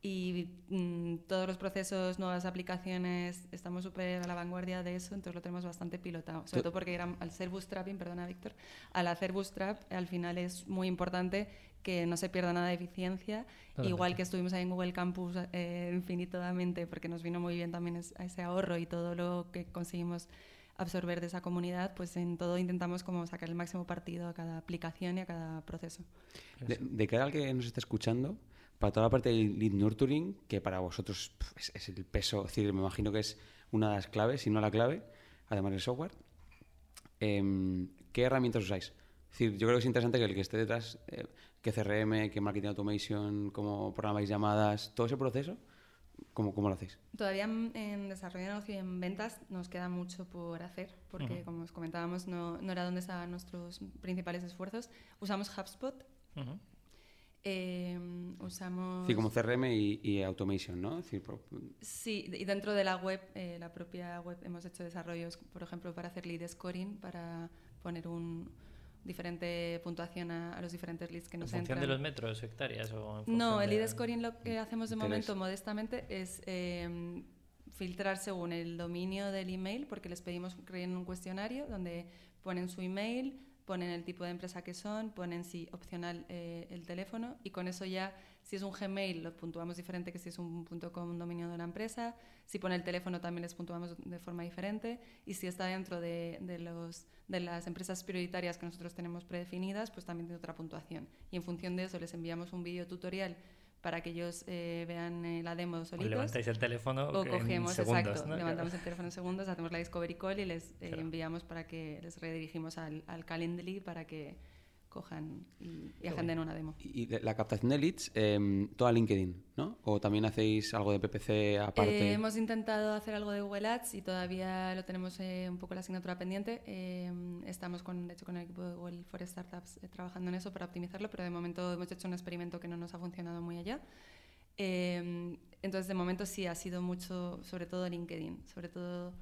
Y mm, todos los procesos, nuevas aplicaciones, estamos súper a la vanguardia de eso, entonces lo tenemos bastante pilotado. Sobre todo porque era- al ser bootstrapping, perdona Víctor, al hacer bootstrap al final es muy importante que no se pierda nada de eficiencia. Totalmente. Igual que estuvimos ahí en Google Campus eh, infinitamente, porque nos vino muy bien también es- ese ahorro y todo lo que conseguimos absorber de esa comunidad, pues en todo intentamos como sacar el máximo partido a cada aplicación y a cada proceso. De, de cara al que nos está escuchando, para toda la parte de lead nurturing, que para vosotros es, es el peso, es decir, me imagino que es una de las claves, si no la clave, además del software, em, ¿qué herramientas usáis? Es decir, yo creo que es interesante que el que esté detrás, eh, que CRM, que Marketing Automation, cómo programáis llamadas, todo ese proceso, ¿cómo, cómo lo hacéis? Todavía en, desarrollo de negocio y en ventas nos queda mucho por hacer, porque Ujú. como os comentábamos, no, no era donde estaban nuestros principales esfuerzos. Usamos HubSpot, Ujú. Eh, usamos... Decir, como CRM y, y Automation, ¿no? Decir, pro- Sí, y dentro de la web, eh, la propia web, hemos hecho desarrollos, por ejemplo, para hacer lead scoring, para poner un diferente puntuación a, a los diferentes leads que ¿En nos función entran. de los metros, hectáreas? O en No, función el de- lead scoring lo que hacemos de Interés. momento modestamente es eh, filtrar según el dominio del email, porque les pedimos que creen un cuestionario donde ponen su email, ponen el tipo de empresa que son, ponen si opcional eh, el teléfono y con eso ya, si es un Gmail, lo puntuamos diferente que si es un .com, un dominio de la empresa. Si pone el teléfono también les puntuamos de forma diferente y si está dentro de, de los, de las empresas prioritarias que nosotros tenemos predefinidas, pues también tiene otra puntuación. Y en función de eso les enviamos un vídeo tutorial para que ellos eh, vean eh, la demo O solitos. levantáis el teléfono O en cogemos, segundos, exacto, ¿no? levantamos Claro. el teléfono en segundos, hacemos la discovery call y les eh, Claro. enviamos para que les redirigimos al, al Calendly para que cojan y, y agenden una demo. Y de- la captación de leads, em, toda LinkedIn, ¿no? ¿O también hacéis algo de PPC aparte? Eh, hemos intentado hacer algo de Google Ads y todavía lo tenemos eh, un poco la asignatura pendiente. Eh, estamos con, de hecho, con el equipo de Google for Startups eh, trabajando en eso para optimizarlo, pero de momento hemos hecho un experimento que no nos ha funcionado muy allá. Eh, entonces, de momento sí ha sido mucho, sobre todo LinkedIn, sobre todo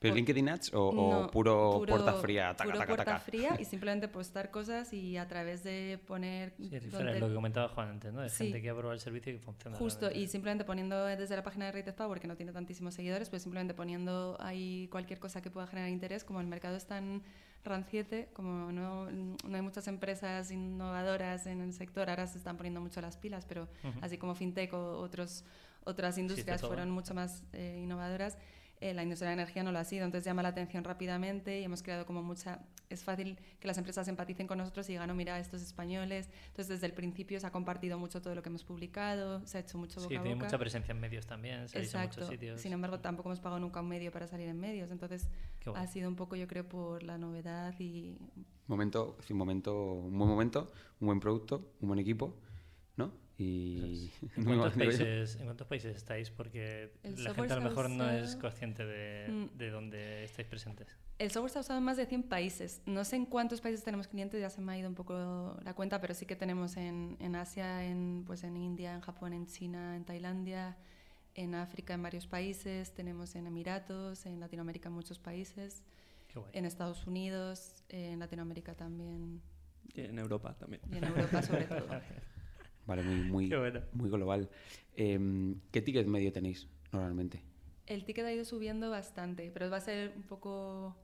¿Pero LinkedIn Ads o, o no, puro, puerta fría? Taca, puro taca, puerta taca? fría y simplemente postar cosas y a través de poner Sí, donde- referral, lo que comentaba Juan antes, ¿no? De Sí. gente que ha probado el servicio y que funciona. Justo, realmente. y simplemente poniendo desde la página de Rated Power, que no tiene tantísimos seguidores, pues simplemente poniendo ahí cualquier cosa que pueda generar interés, como el mercado es tan ranciete, como no, no hay muchas empresas innovadoras en el sector, ahora se están poniendo mucho las pilas, pero Ujú. así como FinTech o otros, otras industrias todo. fueron mucho más eh, innovadoras, eh, la industria de la energía no lo ha sido, entonces llama la atención rápidamente y hemos creado como mucha... Es fácil que las empresas empaticen con nosotros y digan, no, mira, estos españoles. Entonces, desde el principio se ha compartido mucho todo lo que hemos publicado, se ha hecho mucho Sí, boca a tiene boca. mucha presencia en medios también, se ha visto en Exacto. muchos sitios. Sin embargo, tampoco hemos pagado nunca un medio para salir en medios, entonces guay. ha sido un poco, yo creo, por la novedad y Momento, sí, momento, un buen momento, un buen producto, un buen equipo, ¿no? Y... ¿En cuántos, países, ¿En cuántos países estáis? Porque El la gente a lo mejor no es consciente de, Mm. de dónde estáis presentes. El software está usado en más de 100 países. No sé en cuántos países tenemos clientes, ya se me ha ido un poco la cuenta, pero sí que tenemos en, en Asia, en, pues en India, en Japón, en China, en Tailandia, en África en varios países, tenemos en Emiratos, en Latinoamérica en muchos países, Qué guay. en Estados Unidos, en Latinoamérica también Y en Europa también. y en Europa sobre todo. Vale, muy, muy, Qué bueno. muy global. Em, ¿Qué ticket medio tenéis normalmente? El ticket ha ido subiendo bastante, pero va a ser un poco...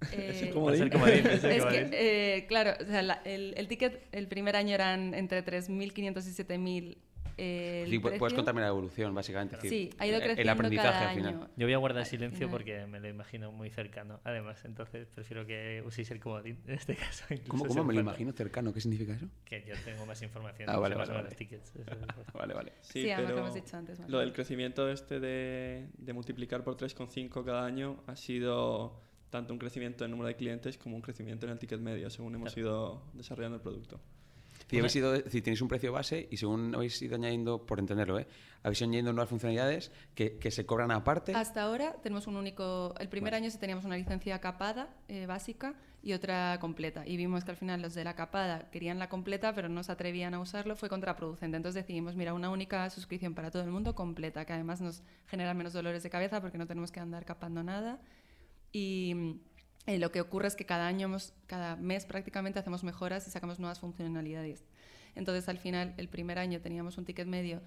Es eh, dices. como dices, Es que, eh, claro, o sea, la- el, el ticket el primer año eran entre 3.500 y 7.000. eh, Sí, pu- puedes contarme la evolución, básicamente. Sí, ha ido el- creciendo El aprendizaje cada al final. Yo voy a guardar silencio porque me lo imagino muy cercano. Además, entonces prefiero que uséis el comodín en este caso. ¿Cómo, me lo imagino cercano? ¿Qué significa eso? Que yo tengo más información Ah, vale, vale, vale. los tickets. Es- Vale, vale. Sí, Sí, además lo pero hemos dicho antes, más Lo del crecimiento este de, de multiplicar por 3,5 cada año ha sido tanto un crecimiento en número de clientes como un crecimiento en el ticket medio, según hemos ido desarrollando el producto. Si, habéis ido, si tenéis un precio base y según habéis ido añadiendo, por entenderlo, ¿eh? habéis ido añadiendo nuevas funcionalidades que, que se cobran aparte. Hasta ahora tenemos un único. El primer Vale. año sí teníamos una licencia capada eh, básica y otra completa. Y vimos que al final los de la capada querían la completa, pero no se atrevían a usarlo. Fue contraproducente. Entonces decidimos, mira, una única suscripción para todo el mundo completa, que además nos genera menos dolores de cabeza porque no tenemos que andar capando nada. Y eh, lo que ocurre es que cada año, hemos- cada mes prácticamente hacemos mejoras y sacamos nuevas funcionalidades. Entonces, al final, el primer año teníamos un ticket medio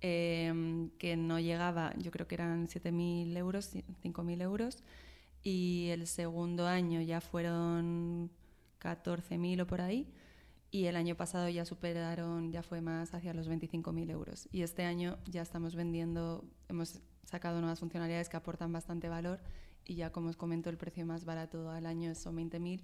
eh, que no llegaba, yo creo que eran 7.000 euros, 5.000 euros, y el segundo año ya fueron 14.000 o por ahí, y el año pasado ya superaron, ya fue más hacia los 25.000 euros. Y este año ya estamos vendiendo, hemos sacado nuevas funcionalidades que aportan bastante valor, y ya como os comento, el precio más barato al año son 20.000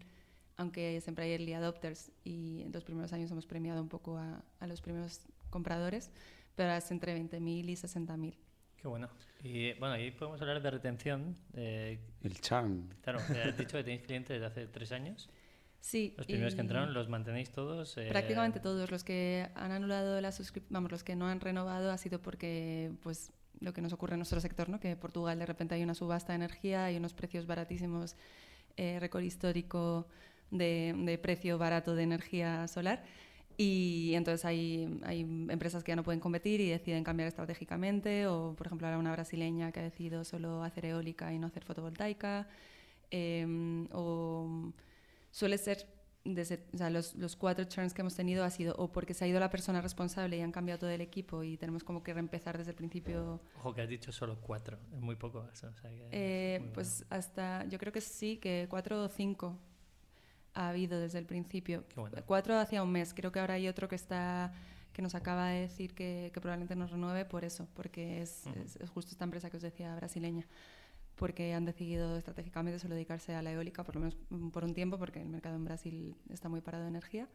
aunque siempre hay early adopters y en los primeros años hemos premiado un poco a, a los primeros compradores, pero ahora es entre 20.000 y 60.000. Qué bueno. Y bueno, ahí podemos hablar de retención. eh, El charm. claro, has dicho que tenéis clientes desde hace tres años. Sí, Los primeros que entraron, ¿los mantenéis todos? eh, prácticamente todos los que han anulado la suscripción, vamos, los que no han renovado ha sido porque pues lo que nos ocurre en nuestro sector, ¿no? que en Portugal de repente hay una subasta de energía, hay unos precios baratísimos, eh, récord histórico de, precio barato de energía solar. Y entonces hay, hay empresas que ya no pueden competir y deciden cambiar estratégicamente, o por ejemplo ahora una brasileña que ha decidido solo hacer eólica y no hacer fotovoltaica, em, o suele ser, desde, o sea, los, los cuatro churns que hemos tenido ha sido o porque se ha ido la persona responsable y han cambiado todo el equipo y tenemos como que reempezar desde el principio. Ojo, que has dicho solo cuatro. Es muy poco eso. o sea que es Eh, muy pues hasta, yo creo que sí, que cuatro o cinco ha habido desde el principio. Bueno. Cuatro hacía un mes. Creo que ahora hay otro que está que nos acaba de decir que, que probablemente nos renueve por eso, porque es, es- es justo esta empresa que os decía brasileña, porque han decidido estratégicamente solo dedicarse a la eólica, por lo menos mm, por un tiempo, porque el mercado en Brasil está muy parado de energía.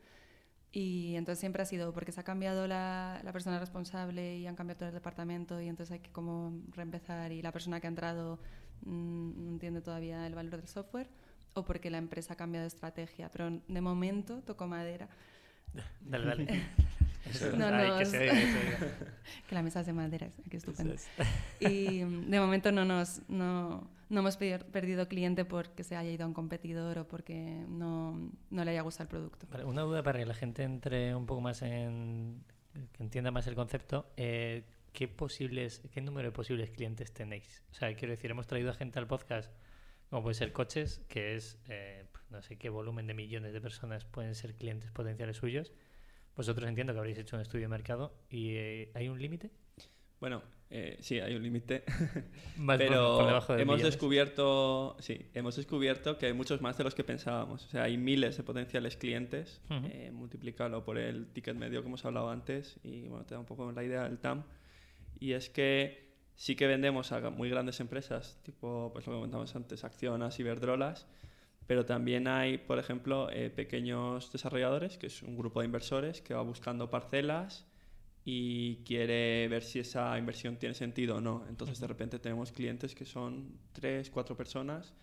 Y entonces siempre ha sido porque se ha cambiado la, la persona responsable y han cambiado todo el departamento y entonces hay que como reempezar y la persona que ha entrado mm, no entiende todavía el valor del software o porque la empresa ha cambiado de estrategia, pero de momento toco madera. Dale, dale. No, Ay, que es- se que se oiga. que la mesa es de madera, es- qué estupendo. Eso Y mm, de momento no, nos, no, no hemos pe- perdido cliente porque se haya ido a un competidor o porque no, no le haya gustado el producto. Vale, una duda para que la gente entre un poco más en. que entienda más el concepto. eh, ¿qué, posibles, ¿Qué número de posibles clientes tenéis? O sea, quiero decir, hemos traído a gente al podcast, como puede ser coches, que es eh, no sé qué volumen de millones de personas pueden ser clientes potenciales suyos. Vosotros entiendo que habréis hecho un estudio de mercado y eh, ¿hay un límite? Bueno, eh, sí, hay un límite. Por- Pero por debajo de hemos millones. descubierto, sí, hemos descubierto que hay muchos más de los que pensábamos. O sea, hay miles de potenciales clientes, Ujú. eh, multiplícalo por el ticket medio que hemos hablado antes y bueno, te da un poco la idea del TAM. Y es que sí que vendemos a muy grandes empresas, tipo, pues lo que comentamos antes, Accionas, Iberdrolas, pero también hay, por ejemplo, eh, pequeños desarrolladores, que es un grupo de inversores que va buscando parcelas y quiere ver si esa inversión tiene sentido o no. Entonces, de repente tenemos clientes que son tres, cuatro personas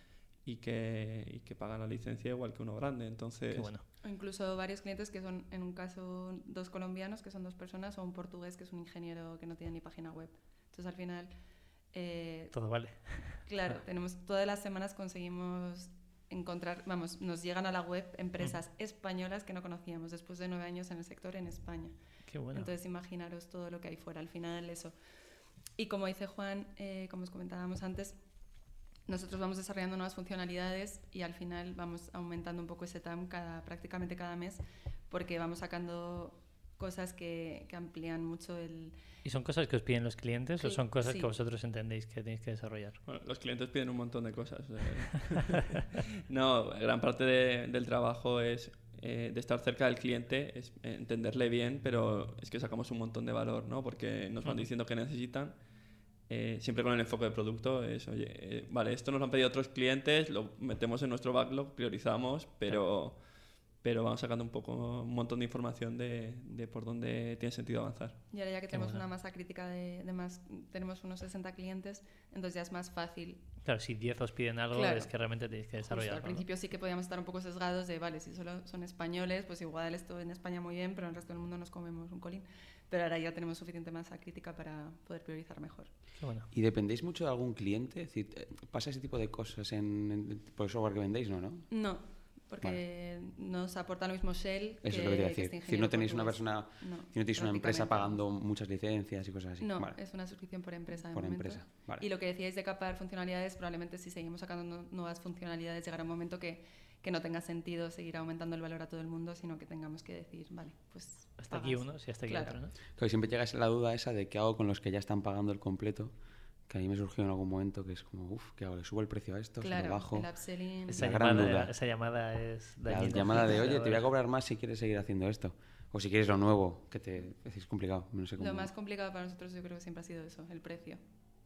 y que, y que pagan la licencia igual que uno grande. Entonces, Qué bueno. O incluso varios clientes que son, en un caso, dos colombianos, que son dos personas, o un portugués, que es un ingeniero que no tiene ni página web. Entonces, al final, eh, Todo vale. claro, tenemos todas las semanas conseguimos encontrar, vamos, nos llegan a la web empresas españolas que no conocíamos después de nueve años en el sector en España. Qué bueno. Entonces, imaginaros todo lo que hay fuera. Al final, eso. Y como dice Juan, eh, como os comentábamos antes, nosotros vamos desarrollando nuevas funcionalidades y al final vamos aumentando un poco ese TAM cada, prácticamente cada mes porque vamos sacando cosas que, que amplían mucho el... ¿Y son cosas que os piden los clientes o Sí, son cosas sí. que vosotros entendéis que tenéis que desarrollar? Bueno, los clientes piden un montón de cosas. eh. no, gran parte de- del trabajo es eh, de estar cerca del cliente, es entenderle bien, pero es que sacamos un montón de valor, ¿no? Porque nos van diciendo que necesitan. eh, siempre con el enfoque de producto es, oye, eh, vale, esto nos lo han pedido otros clientes, lo metemos en nuestro backlog, priorizamos, pero, pero vamos sacando un poco, un montón de información de, de por dónde tiene sentido avanzar. Y ahora ya que Qué tenemos una masa crítica de, de más, tenemos unos 60 clientes, entonces ya es más fácil Claro, si 10 os piden algo Claro. es que realmente tenéis que Justo, desarrollarlo. al ¿no? principio sí que podíamos estar un poco sesgados de, vale, si solo son españoles, pues igual esto en España muy bien, pero en el resto del mundo nos comemos un colín. Pero ahora ya tenemos suficiente masa crítica para poder priorizar mejor. Qué bueno. ¿Y dependéis mucho de algún cliente? Es decir, eh, ¿pasa ese tipo de cosas en, en- por el software que vendéis, no? ¿no? No, porque nos aporta lo mismo Shell. Eso es que- lo que te que decir. este Es decir, no tenéis una persona, No, si no tenéis una empresa pagando muchas licencias y cosas así. No, Vale, es una suscripción por empresa de por momento. empresa. Vale. Y lo que decíais de capar funcionalidades, probablemente si seguimos sacando nu- nuevas funcionalidades llegará un momento que, que no tenga sentido seguir aumentando el valor a todo el mundo, sino que tengamos que decir, vale, pues Hasta aquí uno, si hasta aquí Claro. otro, ¿no? Claro, siempre llegas a la duda esa de qué hago con los que ya están pagando el completo. Que a mí me surgió en algún momento que es como, uff, ¿qué hago? ¿Le subo el precio a esto? ¿Se Claro, lo bajo? el upselling. Esa La gran llamada, duda. esa llamada es La llamada de, oye, te voy a cobrar más si quieres seguir haciendo esto. O si quieres lo nuevo, que te es complicado. No sé cómo. Lo más complicado para nosotros yo creo que siempre ha sido eso, el precio.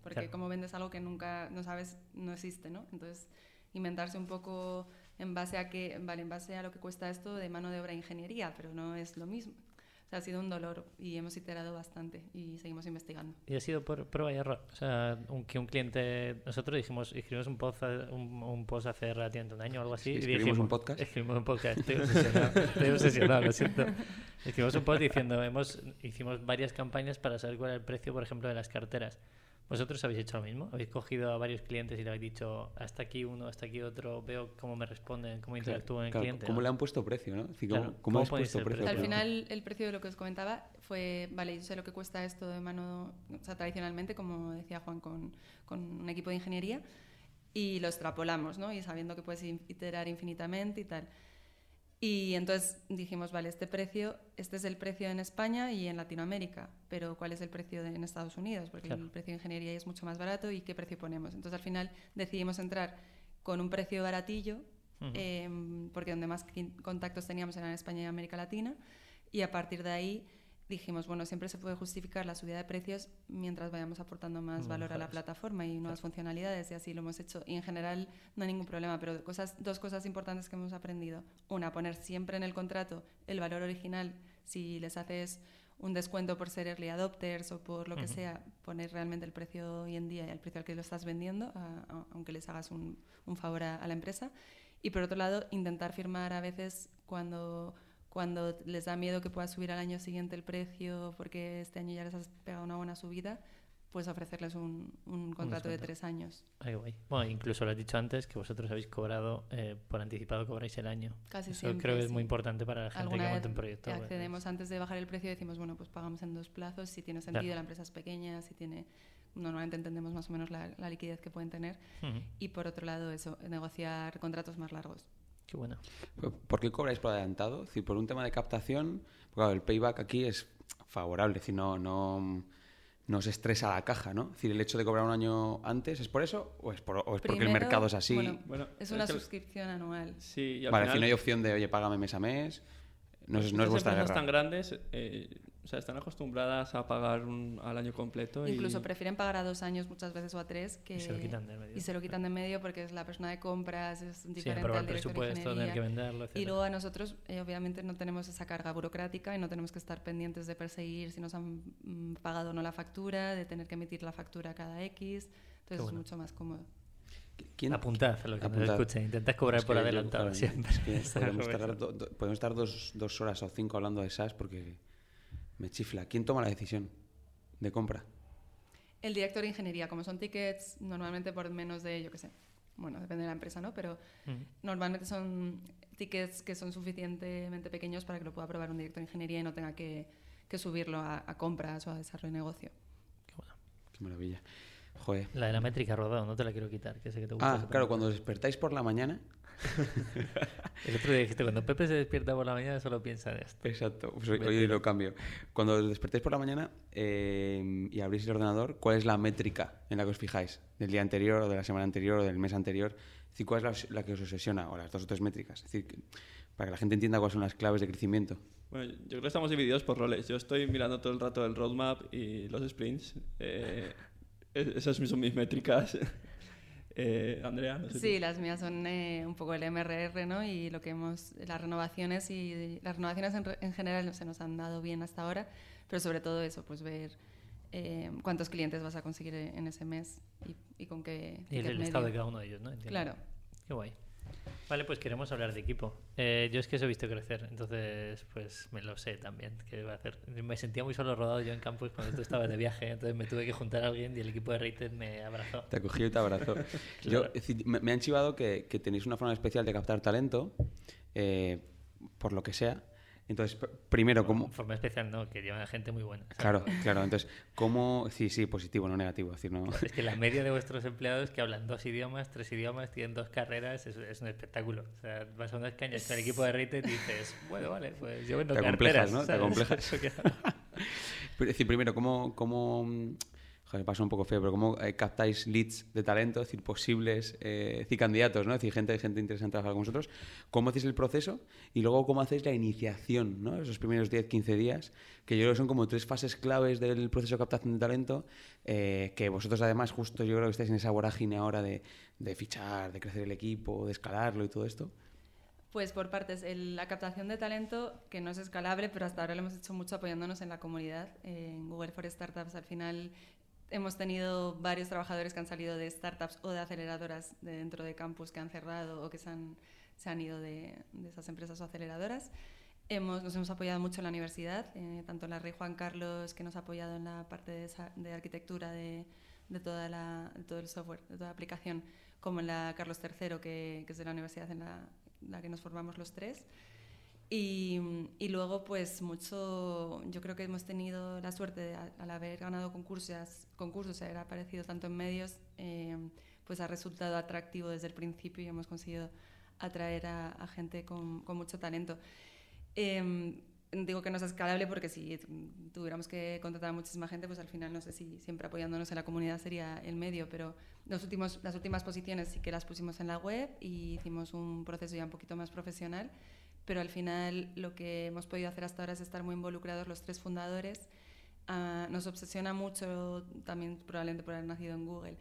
Porque Claro. como vendes algo que nunca, no sabes, no existe, ¿no? Entonces, inventarse un poco en base a que, vale, en base a lo que cuesta esto de mano de obra e ingeniería, pero no es lo mismo. O sea, ha sido un dolor y hemos iterado bastante y seguimos investigando. Y ha sido por prueba y error. O sea, un, que un cliente. Nosotros dijimos, escribimos un post, a- un, un post hace relativamente un año o algo así. Sí, y escribimos dijimos- un podcast. Escribimos un podcast. Estoy obsesionado, estoy obsesionado, lo siento. Escribimos un post diciendo, hemos, hicimos varias campañas para saber cuál era el precio, por ejemplo, de las carteras. ¿Vosotros habéis hecho lo mismo? ¿Habéis cogido a varios clientes y le habéis dicho, hasta aquí uno, hasta aquí otro, veo cómo me responden, cómo Claro, interactúan el claro, cliente? ¿Cómo ¿no? le han puesto precio, no? Decir, ¿Cómo, Claro, cómo ¿cómo has ponéis puesto precio? Al Claro. final, el precio de lo que os comentaba fue, vale, yo sé lo que cuesta esto de mano, o sea, tradicionalmente, como decía Juan, con, con un equipo de ingeniería, y lo extrapolamos, ¿no? Y sabiendo que puedes iterar infinitamente y tal. Y entonces dijimos, vale, este precio, este es el precio en España y en Latinoamérica, pero ¿cuál es el precio de- en Estados Unidos? Porque Claro. el precio de ingeniería es mucho más barato y qué precio ponemos. Entonces al final decidimos entrar con un precio baratillo, Ujú. em, porque donde más contactos teníamos era en España y América Latina, y a partir de ahí dijimos, bueno, siempre se puede justificar la subida de precios mientras vayamos aportando más valor a la Mejoras. plataforma y nuevas funcionalidades, y así lo hemos hecho. Y en general no hay ningún problema, pero cosas, dos cosas importantes que hemos aprendido. Una, poner siempre en el contrato el valor original si les haces un descuento por ser early adopters o por lo que sea, poner realmente el precio hoy en día y el precio al que lo estás vendiendo, a- a- aunque les hagas un, un favor a, a la empresa. Y por otro lado, intentar firmar a veces cuando, cuando les da miedo que pueda subir al año siguiente el precio porque este año ya les has pegado una buena subida, pues ofrecerles un, un contrato de tres años. Ay, guay. Bueno, incluso lo has dicho antes, que vosotros habéis cobrado eh, por anticipado, cobráis el año. Casi Eso siempre, creo que es muy importante para la gente que monta un proyecto. pues, accedemos antes de bajar el precio decimos, bueno, pues pagamos en dos plazos, si tiene Claro. sentido, la empresa es pequeña, si tiene... Normalmente entendemos más o menos la, la liquidez que pueden tener. Y por otro lado, eso, negociar contratos más largos. Qué bueno. ¿Por qué cobráis por adelantado? Es decir, por un tema de captación, porque, claro, el payback aquí es favorable, es decir, no, no, no se estresa la caja, ¿no? Es decir, el hecho de cobrar un año antes, ¿es por eso o es, por, o es porque el Primero, mercado es así? bueno, Bueno, Es una que- suscripción anual. Sí, y al vale, final, no hay opción de, oye, págame mes a mes. No es, no es vuestra empresas guerra. tan grandes eh, o sea, están acostumbradas a pagar un- al año completo. Incluso y... prefieren pagar a dos años muchas veces o a tres que Y se lo quitan de medio. y se lo quitan de medio porque es la persona de compras, es Sí, diferente aprobar al el director de presupuesto, tener que ingeniería. venderlo, etc. Y luego a nosotros, eh, obviamente, no tenemos esa carga burocrática y no tenemos que estar pendientes de perseguir si nos han mm, pagado o no la factura, de tener que emitir la factura cada X. Entonces bueno. es mucho más cómodo. ¿Quién- Apuntad a lo que nos Apuntad. escuchen. Intentad cobrar Es por que yo, adelantado siempre. es que podemos, estar, do- do- podemos estar dos, dos horas o cinco hablando de SaaS porque me chifla. ¿Quién toma la decisión de compra? El director de ingeniería, como son tickets, normalmente por menos de, yo qué sé, bueno, depende de la empresa, ¿no? Pero normalmente son tickets que son suficientemente pequeños para que lo pueda aprobar un director de ingeniería y no tenga que, que subirlo a, a compras o a desarrollo de negocio. Qué bueno. Qué maravilla. Joder. La de la métrica rodado, no te la quiero quitar, que sé que te gusta. Ah, claro, cuando os despertáis por la mañana. El otro día dijiste, cuando Pepe se despierta por la mañana solo piensa en esto. Exacto, pues hoy, hoy lo cambio. Cuando os despertáis por la mañana eh, y abrís el ordenador, ¿cuál es la métrica en la que os fijáis? ¿Del día anterior o de la semana anterior o del mes anterior? Es decir, ¿cuál es la, la que os obsesiona? O las dos o tres métricas. Es decir, para que la gente entienda cuáles son las claves de crecimiento. Bueno, yo creo que estamos divididos por roles. Yo estoy mirando todo el rato el roadmap y los sprints. Eh, es- esas son mis métricas. Eh, Andrea, no sé Sí, tú. las mías son eh, un poco el MRR, ¿no? Y lo que hemos, las renovaciones y las renovaciones en, en general se nos han dado bien hasta ahora, pero sobre todo eso, pues ver eh, cuántos clientes vas a conseguir en ese mes y, y con qué. Y el, el estado de cada uno de ellos, ¿no? Entiendo. Claro. Qué guay. Vale, pues queremos hablar de equipo. Eh, yo es que os he visto crecer, entonces pues me lo sé también. ¿Qué va a hacer? Me sentía muy solo rodado yo en campus cuando tú estabas de viaje, entonces me tuve que juntar a alguien y el equipo de Rated me abrazó. Te acogió y te abrazó. Yo, es decir, me, me han chivado que, que tenéis una forma especial de captar talento, eh, por lo que sea. Entonces, primero, ¿cómo, De forma especial, no, que llevan a gente muy buena. Claro, claro. Entonces, ¿cómo...? Sí, sí, positivo, no negativo. Es decir, no... Es que la media de vuestros empleados que hablan dos idiomas, tres idiomas, tienen dos carreras, es, es un espectáculo. O sea, vas a unas cañas con el equipo de Rated y dices, bueno, vale, pues yo vendo Te carteras. acomplejas, ¿no? Te ¿sabes? que- Pero, Es decir, primero, ¿cómo... cómo mm, joder, pasa un poco feo, pero ¿cómo eh, captáis leads de talento? Es decir, posibles eh, decir, candidatos, ¿no? Es decir, gente, gente interesante trabajar con vosotros. ¿Cómo hacéis el proceso? Y luego, ¿cómo hacéis la iniciación, ¿no? Esos primeros 10, 15 días, que yo creo que son como tres fases claves del proceso de captación de talento, eh, que vosotros además justo yo creo que estáis en esa vorágine ahora de, de fichar, de crecer el equipo, de escalarlo y todo esto. Pues por partes, el- la captación de talento, que no es escalable, pero hasta ahora lo hemos hecho mucho apoyándonos en la comunidad. Eh, en Google for Startups al final hemos tenido varios trabajadores que han salido de startups o de aceleradoras de dentro de campus que han cerrado o que se han, se han ido de, de esas empresas o aceleradoras. Hemos, nos hemos apoyado mucho en la universidad, eh, tanto en la Rey Juan Carlos, que nos ha apoyado en la parte de, esa- de arquitectura de, de, toda la, todo el software, de toda la aplicación, como en la Carlos III, que, que es de la universidad en la, la que nos formamos los tres. Y, y luego, pues mucho, yo creo que hemos tenido la suerte de, al, haber ganado concursos, concursos, haber aparecido tanto en medios, eh, pues ha resultado atractivo desde el principio y hemos conseguido atraer a, a gente con, con mucho talento. Eh, digo que no es escalable porque si tuviéramos que contratar a muchísima gente, pues al final no sé si siempre apoyándonos en la comunidad sería el medio, pero los últimos, las últimas posiciones sí que las pusimos en la web y hicimos un proceso ya un poquito más profesional, pero al final lo que hemos podido hacer hasta ahora es estar muy involucrados los tres fundadores. Ah, nos obsesiona mucho, también probablemente por haber nacido en Google,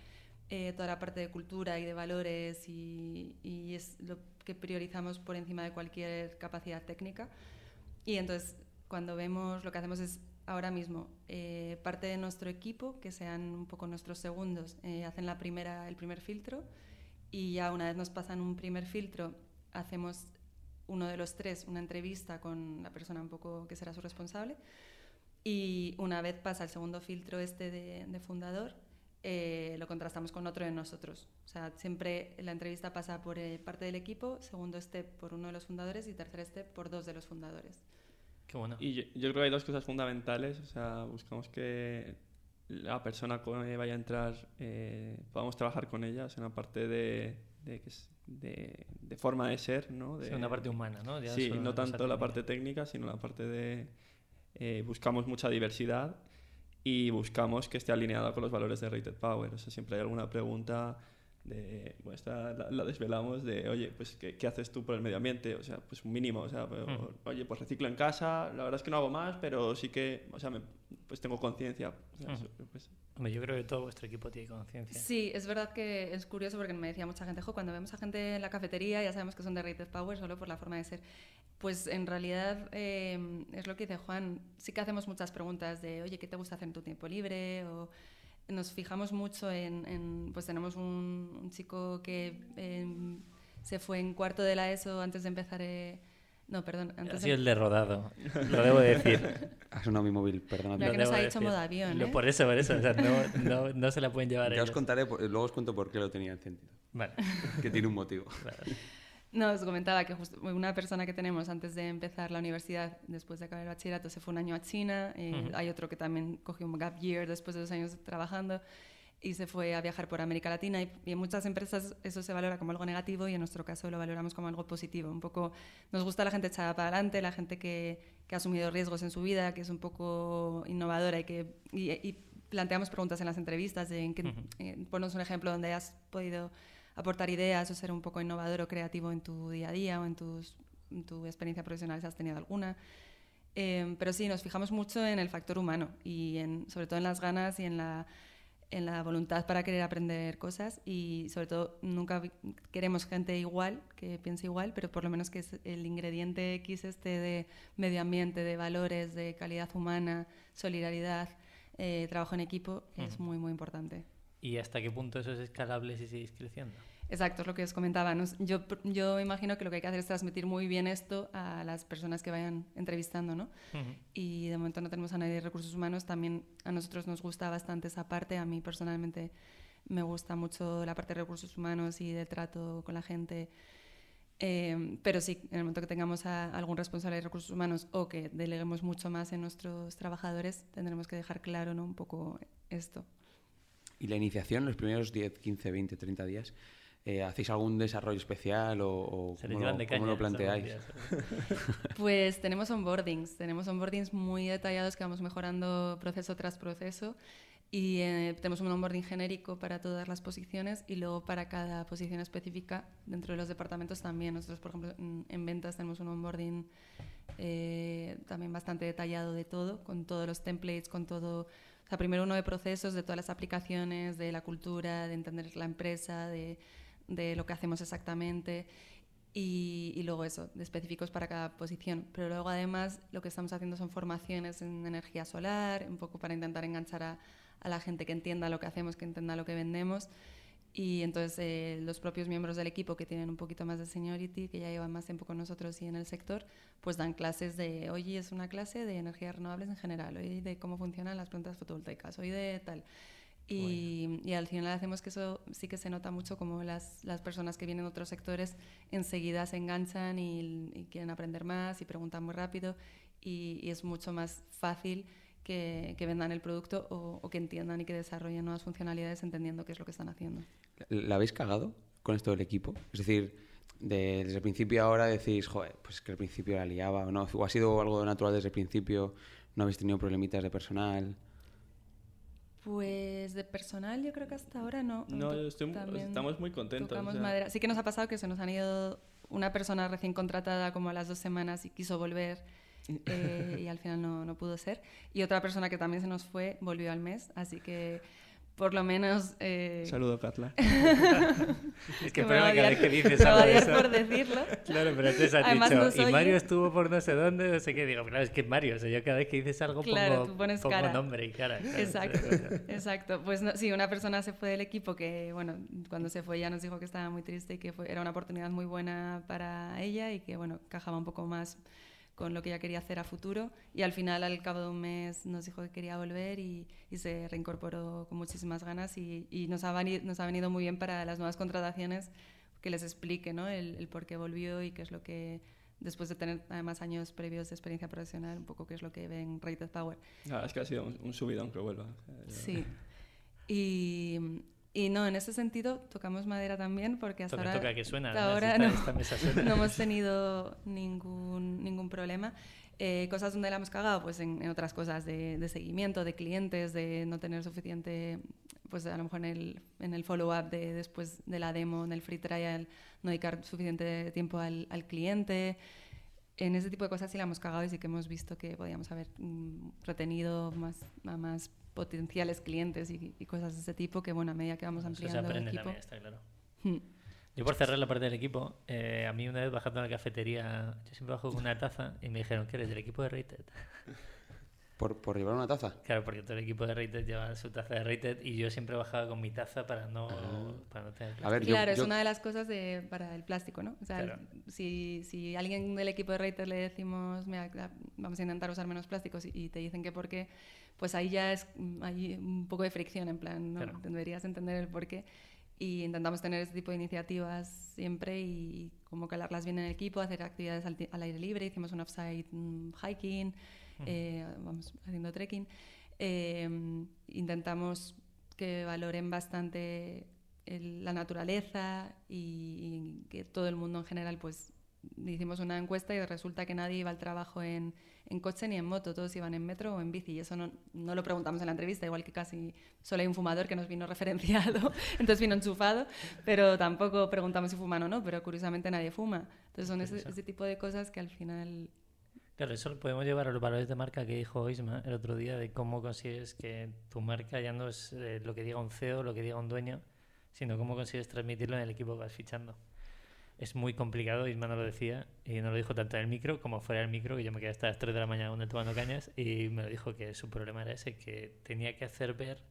eh, toda la parte de cultura y de valores y, y es lo que priorizamos por encima de cualquier capacidad técnica. Y entonces, cuando vemos, lo que hacemos es ahora mismo, eh, parte de nuestro equipo, que sean un poco nuestros segundos, eh, hacen la primera, el primer filtro y ya una vez nos pasan un primer filtro, hacemos uno de los tres una entrevista con la persona un poco que será su responsable y una vez pasa el segundo filtro este de, fundador, eh, lo contrastamos con otro de nosotros. O sea, siempre la entrevista pasa por eh, parte del equipo, segundo step por uno de los fundadores y tercer step por dos de los fundadores. Qué bueno. Y yo, yo, creo que hay dos cosas fundamentales. O sea, buscamos que la persona que vaya a entrar eh, podamos trabajar con ella, es una parte de, de, de, forma de ser, ¿no? De, una parte humana, ¿no? sí, no tanto la parte técnica, sino la parte de... Eh, buscamos mucha diversidad y buscamos que esté alineada con los valores de Rated Power. O sea, siempre hay alguna pregunta de, bueno, esta la, desvelamos de, oye, pues, ¿qué, ¿qué, haces tú por el medio ambiente? O sea, pues un mínimo, o sea, oye, pues reciclo en casa, la verdad es que no hago más, pero sí que, o sea, me, pues tengo conciencia. pues. yo creo que todo vuestro equipo tiene conciencia. Sí, es verdad que es curioso porque me decía mucha gente, jo, cuando vemos a gente en la cafetería ya sabemos que son de Rated Power solo por la forma de ser. Pues en realidad eh, es lo que dice Juan, sí que hacemos muchas preguntas de, oye, ¿qué te gusta hacer en tu tiempo libre? O nos fijamos mucho en, pues tenemos un, chico que em, se fue en cuarto de la ESO antes de empezar... Eh, no, perdón. Antes ha sido el de rodado, lo debo decir. Ha sonado mi móvil, perdón. Mira que nos ha dicho modo avión, ¿eh? Por eso, por eso. O sea, no, no, no, se la pueden llevar Ya os contaré, luego os cuento por qué lo tenía encendido. Vale. Que tiene un motivo. No, os comentaba que justo una persona que tenemos antes de empezar la universidad, después de acabar el bachillerato, se fue un año a China. Eh, hay otro que también cogió un gap year después de dos años trabajando y se fue a viajar por América Latina. Y, en muchas empresas eso se valora como algo negativo y en nuestro caso lo valoramos como algo positivo. Un poco nos gusta la gente echada para adelante, la gente que, que ha asumido riesgos en su vida, que es un poco innovadora y que y, planteamos preguntas en las entrevistas de en eh, ponnos un ejemplo donde has podido aportar ideas o ser un poco innovador o creativo en tu día a día o en, tus, tu experiencia profesional si has tenido alguna. Em, pero sí, nos fijamos mucho en el factor humano y en, sobre todo en las ganas y en la, en la voluntad para querer aprender cosas y sobre todo nunca queremos gente igual, que piense igual, pero por lo menos que es el ingrediente X este de medio ambiente, de valores, de calidad humana, solidaridad, eh, trabajo en equipo, es muy, muy importante. ¿Y hasta qué punto eso es escalable si seguís creciendo? Exacto, es lo que os comentaba. Yo, yo imagino que lo que hay que hacer es transmitir muy bien esto a las personas que vayan entrevistando, ¿no? Y de momento no tenemos a nadie de recursos humanos. También a nosotros nos gusta bastante esa parte. A mí personalmente me gusta mucho la parte de recursos humanos y de trato con la gente. Eh, pero sí, en el momento que tengamos a algún responsable de recursos humanos o que deleguemos mucho más en nuestros trabajadores, tendremos que dejar claro ¿no? un poco esto. ¿Y la iniciación, los primeros 10, 15, 20, 30 días, eh, ¿hacéis algún desarrollo especial o, cómo, lo, planteáis? pues tenemos onboardings, tenemos onboardings muy detallados que vamos mejorando proceso tras proceso y eh, tenemos un onboarding genérico para todas las posiciones y luego para cada posición específica dentro de los departamentos también. Nosotros, por ejemplo, en, ventas tenemos un onboarding eh, también bastante detallado de todo, con todos los templates, con todo o sea, primero uno de procesos, de todas las aplicaciones, de la cultura, de entender la empresa, de, de lo que hacemos exactamente. Y, y, luego eso, de específicos para cada posición. Pero luego además lo que estamos haciendo son formaciones en energía solar, un poco para intentar enganchar a, a la gente que entienda lo que hacemos, que entienda lo que vendemos y entonces eh, los propios miembros del equipo que tienen un poquito más de seniority, que ya llevan más tiempo con nosotros y en el sector, pues dan clases de, hoy es una clase de energías renovables en general, hoy de cómo funcionan las plantas fotovoltaicas, hoy de tal. Y, y, al final hacemos que eso sí que se nota mucho como las, las personas que vienen de otros sectores enseguida se enganchan y, y quieren aprender más y preguntan muy rápido y, y es mucho más fácil que, vendan el producto o, que entiendan y que desarrollen nuevas funcionalidades entendiendo qué es lo que están haciendo. ¿La habéis cagado con esto del equipo? Es decir, desde el principio ahora decís, joder, pues que al principio la liaba o no, o ha sido algo natural desde el principio, no habéis tenido problemitas de personal. Pues de personal yo creo que hasta ahora no. No, estamos muy contentos. Sí que nos ha pasado que se nos han ido una persona recién contratada como a las dos semanas y quiso volver eh, y al final no, no, pudo ser. Y otra persona que también se nos fue volvió al mes, así que por lo menos... Eh... Saludo, Katla. es que, pero cada vez que dices algo de eso... por decirlo. Claro, pero entonces has Además, dicho, y Mario estuvo por no sé dónde, no sé qué. Digo, claro, es que Mario, o sea, yo cada vez que dices algo claro, pongo, tú pones pongo cara. nombre y cara. exacto, exacto. Pues no, sí, una persona se fue del equipo que, bueno, cuando se fue ya nos dijo que estaba muy triste y que fue, era una oportunidad muy buena para ella y que, bueno, cajaba un poco más con lo que ella quería hacer a futuro y al final al cabo de un mes nos dijo que quería volver y, se reincorporó con muchísimas ganas y, nos, ha venido, nos ha venido muy bien para las nuevas contrataciones que les explique ¿no? el, por qué volvió y qué es lo que después de tener además años previos de experiencia profesional, un poco qué es lo que ven Rated Power. Ah, es que ha sido un, un subidón que vuelva. Sí. Y, y no, en ese sentido tocamos madera también porque hasta ahora, toca que suena, ahora no, no, hemos tenido ningún, ningún problema. Eh, cosas donde la hemos cagado, pues en, otras cosas de, de, seguimiento, de clientes, de no tener suficiente, pues a lo mejor en el, en el follow-up de, después de la demo, en el free trial, no dedicar suficiente tiempo al, al, cliente. En ese tipo de cosas sí la hemos cagado y sí que hemos visto que podíamos haber mm, retenido más, a más potenciales clientes y, cosas de ese tipo que, bueno, a medida que vamos ampliando Eso se aprende el equipo... También, está claro. Hmm. Yo por cerrar la parte del equipo, eh, a mí una vez bajando a la cafetería, yo siempre bajo con una taza y me dijeron que eres del equipo de Rated. ¿Por, ¿Por, llevar una taza? Claro, porque todo el equipo de Rated lleva su taza de Rated y yo siempre bajaba con mi taza para no, ah. para no tener A ver, claro, es una de las cosas de, para el plástico, ¿no? O sea, si, si alguien del equipo de Rated le decimos, mira, vamos a intentar usar menos plásticos y, te dicen que por qué, pues ahí ya es hay un poco de fricción, en plan, ¿no? Deberías entender el por qué. Y intentamos tener ese tipo de iniciativas siempre y como calarlas bien en el equipo, hacer actividades al, al aire libre. Hicimos un offside mm, hiking, eh, vamos haciendo trekking. Eh, intentamos que valoren bastante la naturaleza y, y, que todo el mundo en general pues hicimos una encuesta y resulta que nadie iba al trabajo en, en, coche ni en moto, todos iban en metro o en bici. Y eso no, no, lo preguntamos en la entrevista, igual que casi solo hay un fumador que nos vino referenciado, entonces vino enchufado, pero tampoco preguntamos si fuman o no, pero curiosamente nadie fuma. Entonces son ese, ese tipo de cosas que al final Claro, eso lo podemos llevar a los valores de marca que dijo Isma el otro día, de cómo consigues que tu marca ya no es eh, lo que diga un CEO, lo que diga un dueño, sino cómo consigues transmitirlo en el equipo que vas fichando. Es muy complicado, Isma no lo decía, y no lo dijo tanto en el micro como fuera del micro, que yo me quedé hasta las 3 de la mañana donde tomando cañas, y me lo dijo que su problema era ese, que tenía que hacer ver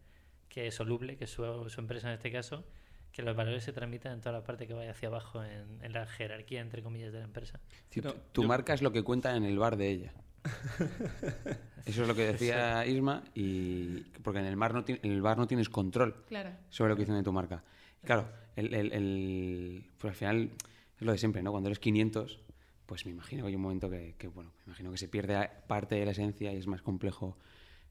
que Soluble, que su, su empresa en este caso, que los valores se transmitan en toda la parte que vaya hacia abajo en, la jerarquía, entre comillas, de la empresa. tu marca es lo que cuenta en el bar de ella. Eso es lo que decía Isma, y porque en el, mar no en el bar no tienes control sobre lo que dicen de tu marca. claro, el, el, el, pues al final es lo de siempre, ¿no? Cuando eres 500, pues me imagino que hay un momento que, que, bueno, me imagino que se pierde parte de la esencia y es más complejo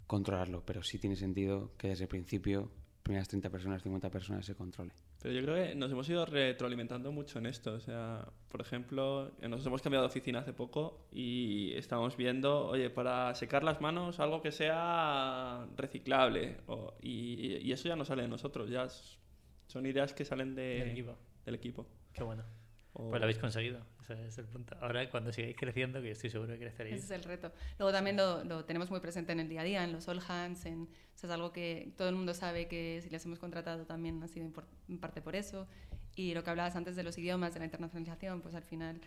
controlarlo, pero sí tiene sentido que desde el principio primeras 30 personas, 50 personas se controle. Pero yo creo que nos hemos ido retroalimentando mucho en esto. O sea, por ejemplo, nos hemos cambiado de oficina hace poco y estamos viendo, oye, para secar las manos algo que sea reciclable. y, y, eso ya no sale de nosotros, ya son ideas que salen de, del, equipo. del equipo. Qué bueno. Pues lo habéis conseguido, ese es el punto. Ahora, cuando sigáis creciendo, que estoy seguro que creceréis. Ese es el reto. Luego también lo, lo, tenemos muy presente en el día a día, en los all hands, en, es algo que todo el mundo sabe que si les hemos contratado también ha sido en parte por eso. Y lo que hablabas antes de los idiomas, de la internacionalización, pues al final,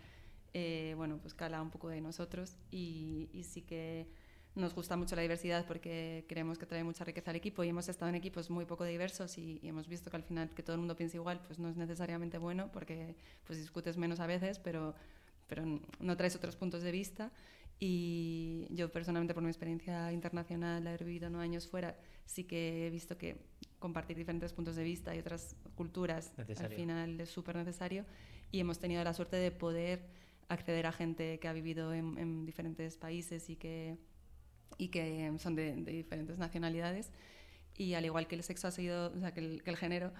eh, bueno, pues cala un poco de nosotros y, y sí que nos gusta mucho la diversidad porque creemos que trae mucha riqueza al equipo y hemos estado en equipos muy poco diversos y, hemos visto que al final que todo el mundo piense igual pues no es necesariamente bueno porque pues discutes menos a veces pero, pero no traes otros puntos de vista. Y yo personalmente por mi experiencia internacional, haber vivido nueve años fuera, sí que he visto que compartir diferentes puntos de vista y otras culturas al final es súper necesario y hemos tenido la suerte de poder acceder a gente que ha vivido en, en diferentes países y que y que son de, diferentes nacionalidades. Y al igual que el sexo ha sido, o sea, que el, que el género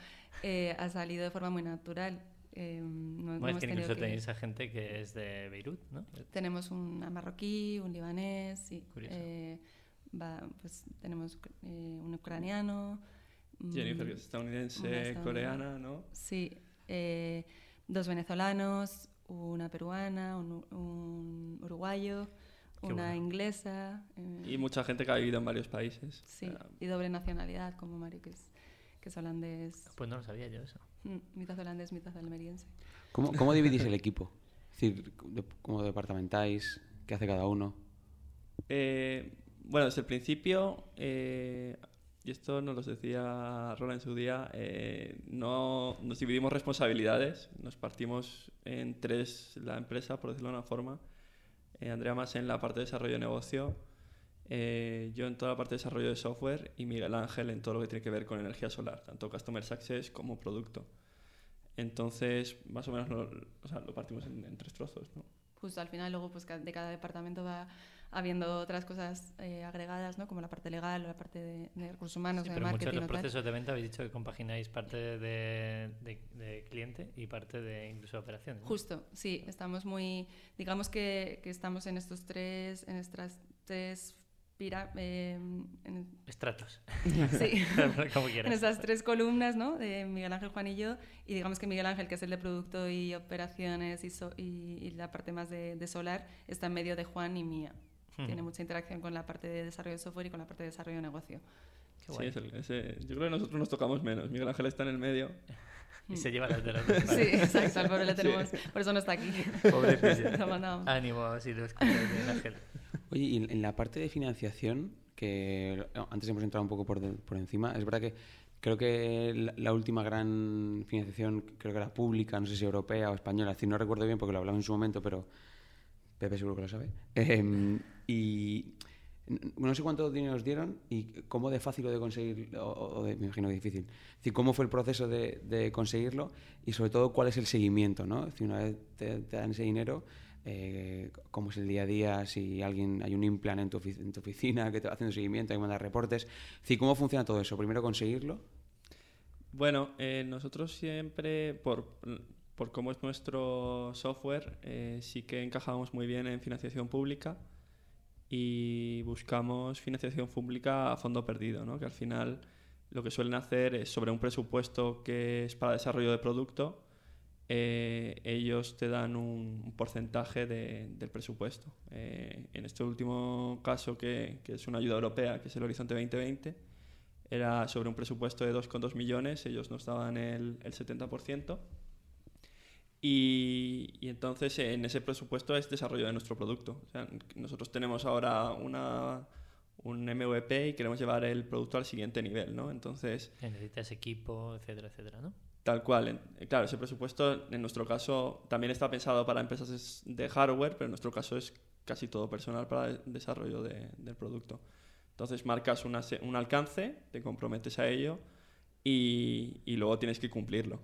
eh, ha salido de forma muy natural. Eh, no, bueno, es que incluso tenéis a gente que es de Beirut, ¿no? Tenemos un marroquí, un libanés, y eh, pues tenemos eh, un ucraniano. Jennifer, que es estadounidense, coreana, ¿no? Sí, dos venezolanos, una peruana, un, un uruguayo una inglesa. Eh, y mucha gente que ha vivido en varios países. Sí, y doble nacionalidad, como Mario, que es, que es holandés. Pues no lo sabía yo eso. Mm, mitad holandés, mitad almeriense. ¿Cómo, cómo dividís el equipo? Es decir, de- ¿cómo departamentáis? ¿Qué hace cada uno? Eh, bueno, desde el principio, eh, y esto nos lo decía Rola en su día, eh, no nos dividimos responsabilidades, nos partimos en tres la empresa, por decirlo de una forma. Eh, Andrea más en la parte de desarrollo de negocio, eh, yo en toda la parte de desarrollo de software y Miguel Ángel en todo lo que tiene que ver con energía solar, tanto Customer Success como producto. Entonces, más o menos lo, o sea, lo partimos en, en tres trozos. ¿no? Justo al final, luego, pues de cada departamento va habiendo otras cosas eh, agregadas, ¿no? Como la parte legal o la parte de, de recursos humanos, Sí, de pero muchos de marketing los o tal. procesos de venta habéis dicho que compagináis parte de, de- de cliente y parte de incluso operaciones. ¿no? Justo, sí, estamos muy, digamos que, que estamos en estos tres, en estas tres pira- eh, en- Estratos. sí, Como en esas tres columnas, ¿no? De Miguel Ángel, Juan y yo, y digamos que Miguel Ángel, que es el de producto y operaciones y, so- y- y la parte más de, de solar, está en medio de Juan y mía. Tiene mucha interacción con la parte de desarrollo de software y con la parte de desarrollo de negocio. Qué Sí, guay. es el- ese- yo creo que nosotros nos tocamos menos. Miguel Ángel está en el medio. Y se lleva las de las Sí, dos. Vale. exacto, al pobre le tenemos, por eso no está aquí. Pobre. Ánimo, si lo escuchas, Miguel Ángel. Oye, y en la parte de financiación, que antes hemos entrado un poco por, de- por encima, es verdad que creo que la, la última gran financiación, creo que era pública, no sé si europea o española, es decir, no recuerdo bien porque lo hablaba en su momento, pero Pepe seguro que lo sabe. Em, y no sé cuánto dinero os dieron y cómo de fácil o de conseguir, o, me imagino difícil. Es cómo fue el proceso de, conseguirlo y sobre todo cuál es el seguimiento, ¿no? Es una vez te, dan ese dinero, eh, cómo es el día a día, si alguien hay un implant en tu, en tu oficina que te va haciendo seguimiento, hay que mandar reportes. Es cómo funciona todo eso. Primero conseguirlo. Bueno, eh, nosotros siempre, por, por cómo es nuestro software, eh, sí que encajamos muy bien en financiación pública y buscamos financiación pública a fondo perdido, ¿no? que al final lo que suelen hacer es sobre un presupuesto que es para desarrollo de producto, eh, ellos te dan un, porcentaje de- del presupuesto. Eh, en este último caso, que, que es una ayuda europea, que es el Horizonte 2020, era sobre un presupuesto de 2,2 millones, ellos nos daban el, el 70%. Y, y entonces en ese presupuesto es desarrollo de nuestro producto. O sea, nosotros tenemos ahora una, un MVP y queremos llevar el producto al siguiente nivel, ¿no? Entonces, Necesitas equipo, etcétera, etcétera, ¿no? Tal cual. Claro, ese presupuesto en nuestro caso también está pensado para empresas es- de hardware, pero en nuestro caso es casi todo personal para el desarrollo de- del producto. Entonces marcas una un alcance, te comprometes a ello y, y luego tienes que cumplirlo.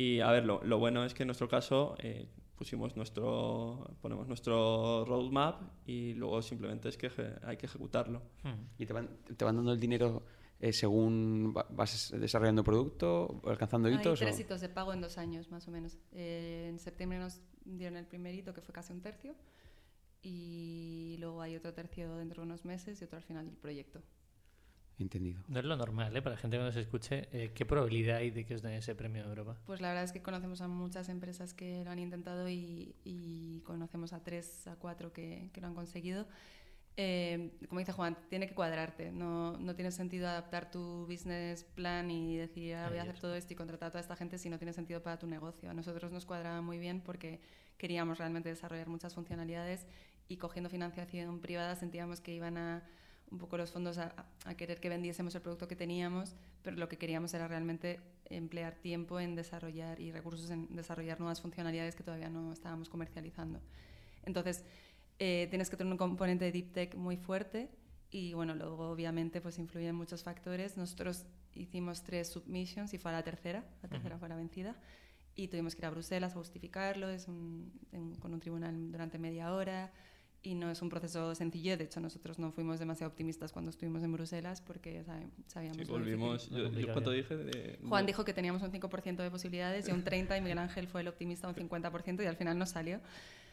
Y a ver, lo, lo bueno es que en nuestro caso eh, pusimos nuestro, ponemos nuestro roadmap y luego simplemente es que hay que ejecutarlo. Hmm. ¿Y te van, te van dando el dinero eh, según va- vas desarrollando producto, alcanzando Hay hitos? tres o- hitos de pago en dos años, más o menos. Eh, en septiembre nos dieron el primer hito, que fue casi un tercio, y luego hay otro tercio dentro de unos meses y otro al final del proyecto. Entendido. No es lo normal, ¿eh? Para la gente que nos escuche, eh, ¿qué probabilidad hay de que os den ese premio de Europa? Pues la verdad es que conocemos a muchas empresas que lo han intentado y, y conocemos a tres, a cuatro que, que lo han conseguido. Eh, como dice Juan, tiene que cuadrarte. No, no tiene sentido adaptar tu business plan y decir, "Ah, voy a hacer todo esto y contratar a toda esta gente si no tiene sentido para tu negocio. A nosotros nos cuadraba muy bien porque queríamos realmente desarrollar muchas funcionalidades y cogiendo financiación privada sentíamos que iban a un poco los fondos a, a querer que vendiésemos el producto que teníamos, pero lo que queríamos era realmente emplear tiempo en desarrollar y recursos en desarrollar nuevas funcionalidades que todavía no estábamos comercializando. Entonces, eh, tienes que tener un componente de deep tech muy fuerte y bueno, luego obviamente pues influyen muchos factores. Nosotros hicimos tres submissions y fue a la tercera, la tercera fue la vencida y tuvimos que ir a Bruselas a justificarlo, es un- en- con un tribunal durante media hora y no es un proceso sencillo. De hecho, nosotros no fuimos demasiado optimistas cuando estuvimos en Bruselas porque sabíamos Sí, volvimos. Yo, yo ¿Cuánto dije? De- Juan dijo que teníamos un 5% de posibilidades y un 30% y Miguel Ángel fue el optimista un 50% y al final no salió.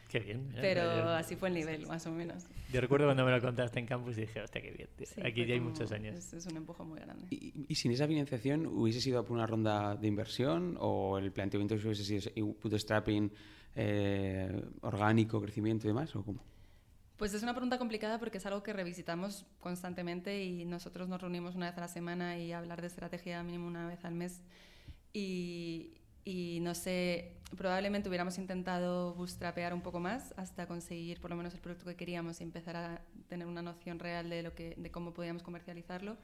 Qué bien. mira, Pero yo- así fue el nivel, más o menos. Yo recuerdo cuando me lo contaste en campus y dije, hostia, qué bien. tío. Sí, Aquí ya hay como- muchos años. Es, es un empujón muy grande. ¿Y, y sin esa financiación hubiese sido por una ronda de inversión o el planteamiento hubiese sido bootstrapping, eh, orgánico, crecimiento y demás? ¿o cómo? Pues es una pregunta complicada porque es algo que revisitamos constantemente y nosotros nos reunimos una vez a la semana y hablar de estrategia mínimo una vez al mes. Y, no sé, probablemente hubiéramos intentado bootstrapear un poco más hasta conseguir por lo menos el producto que queríamos y empezar a tener una noción real de, lo que, de cómo podíamos comercializarlo.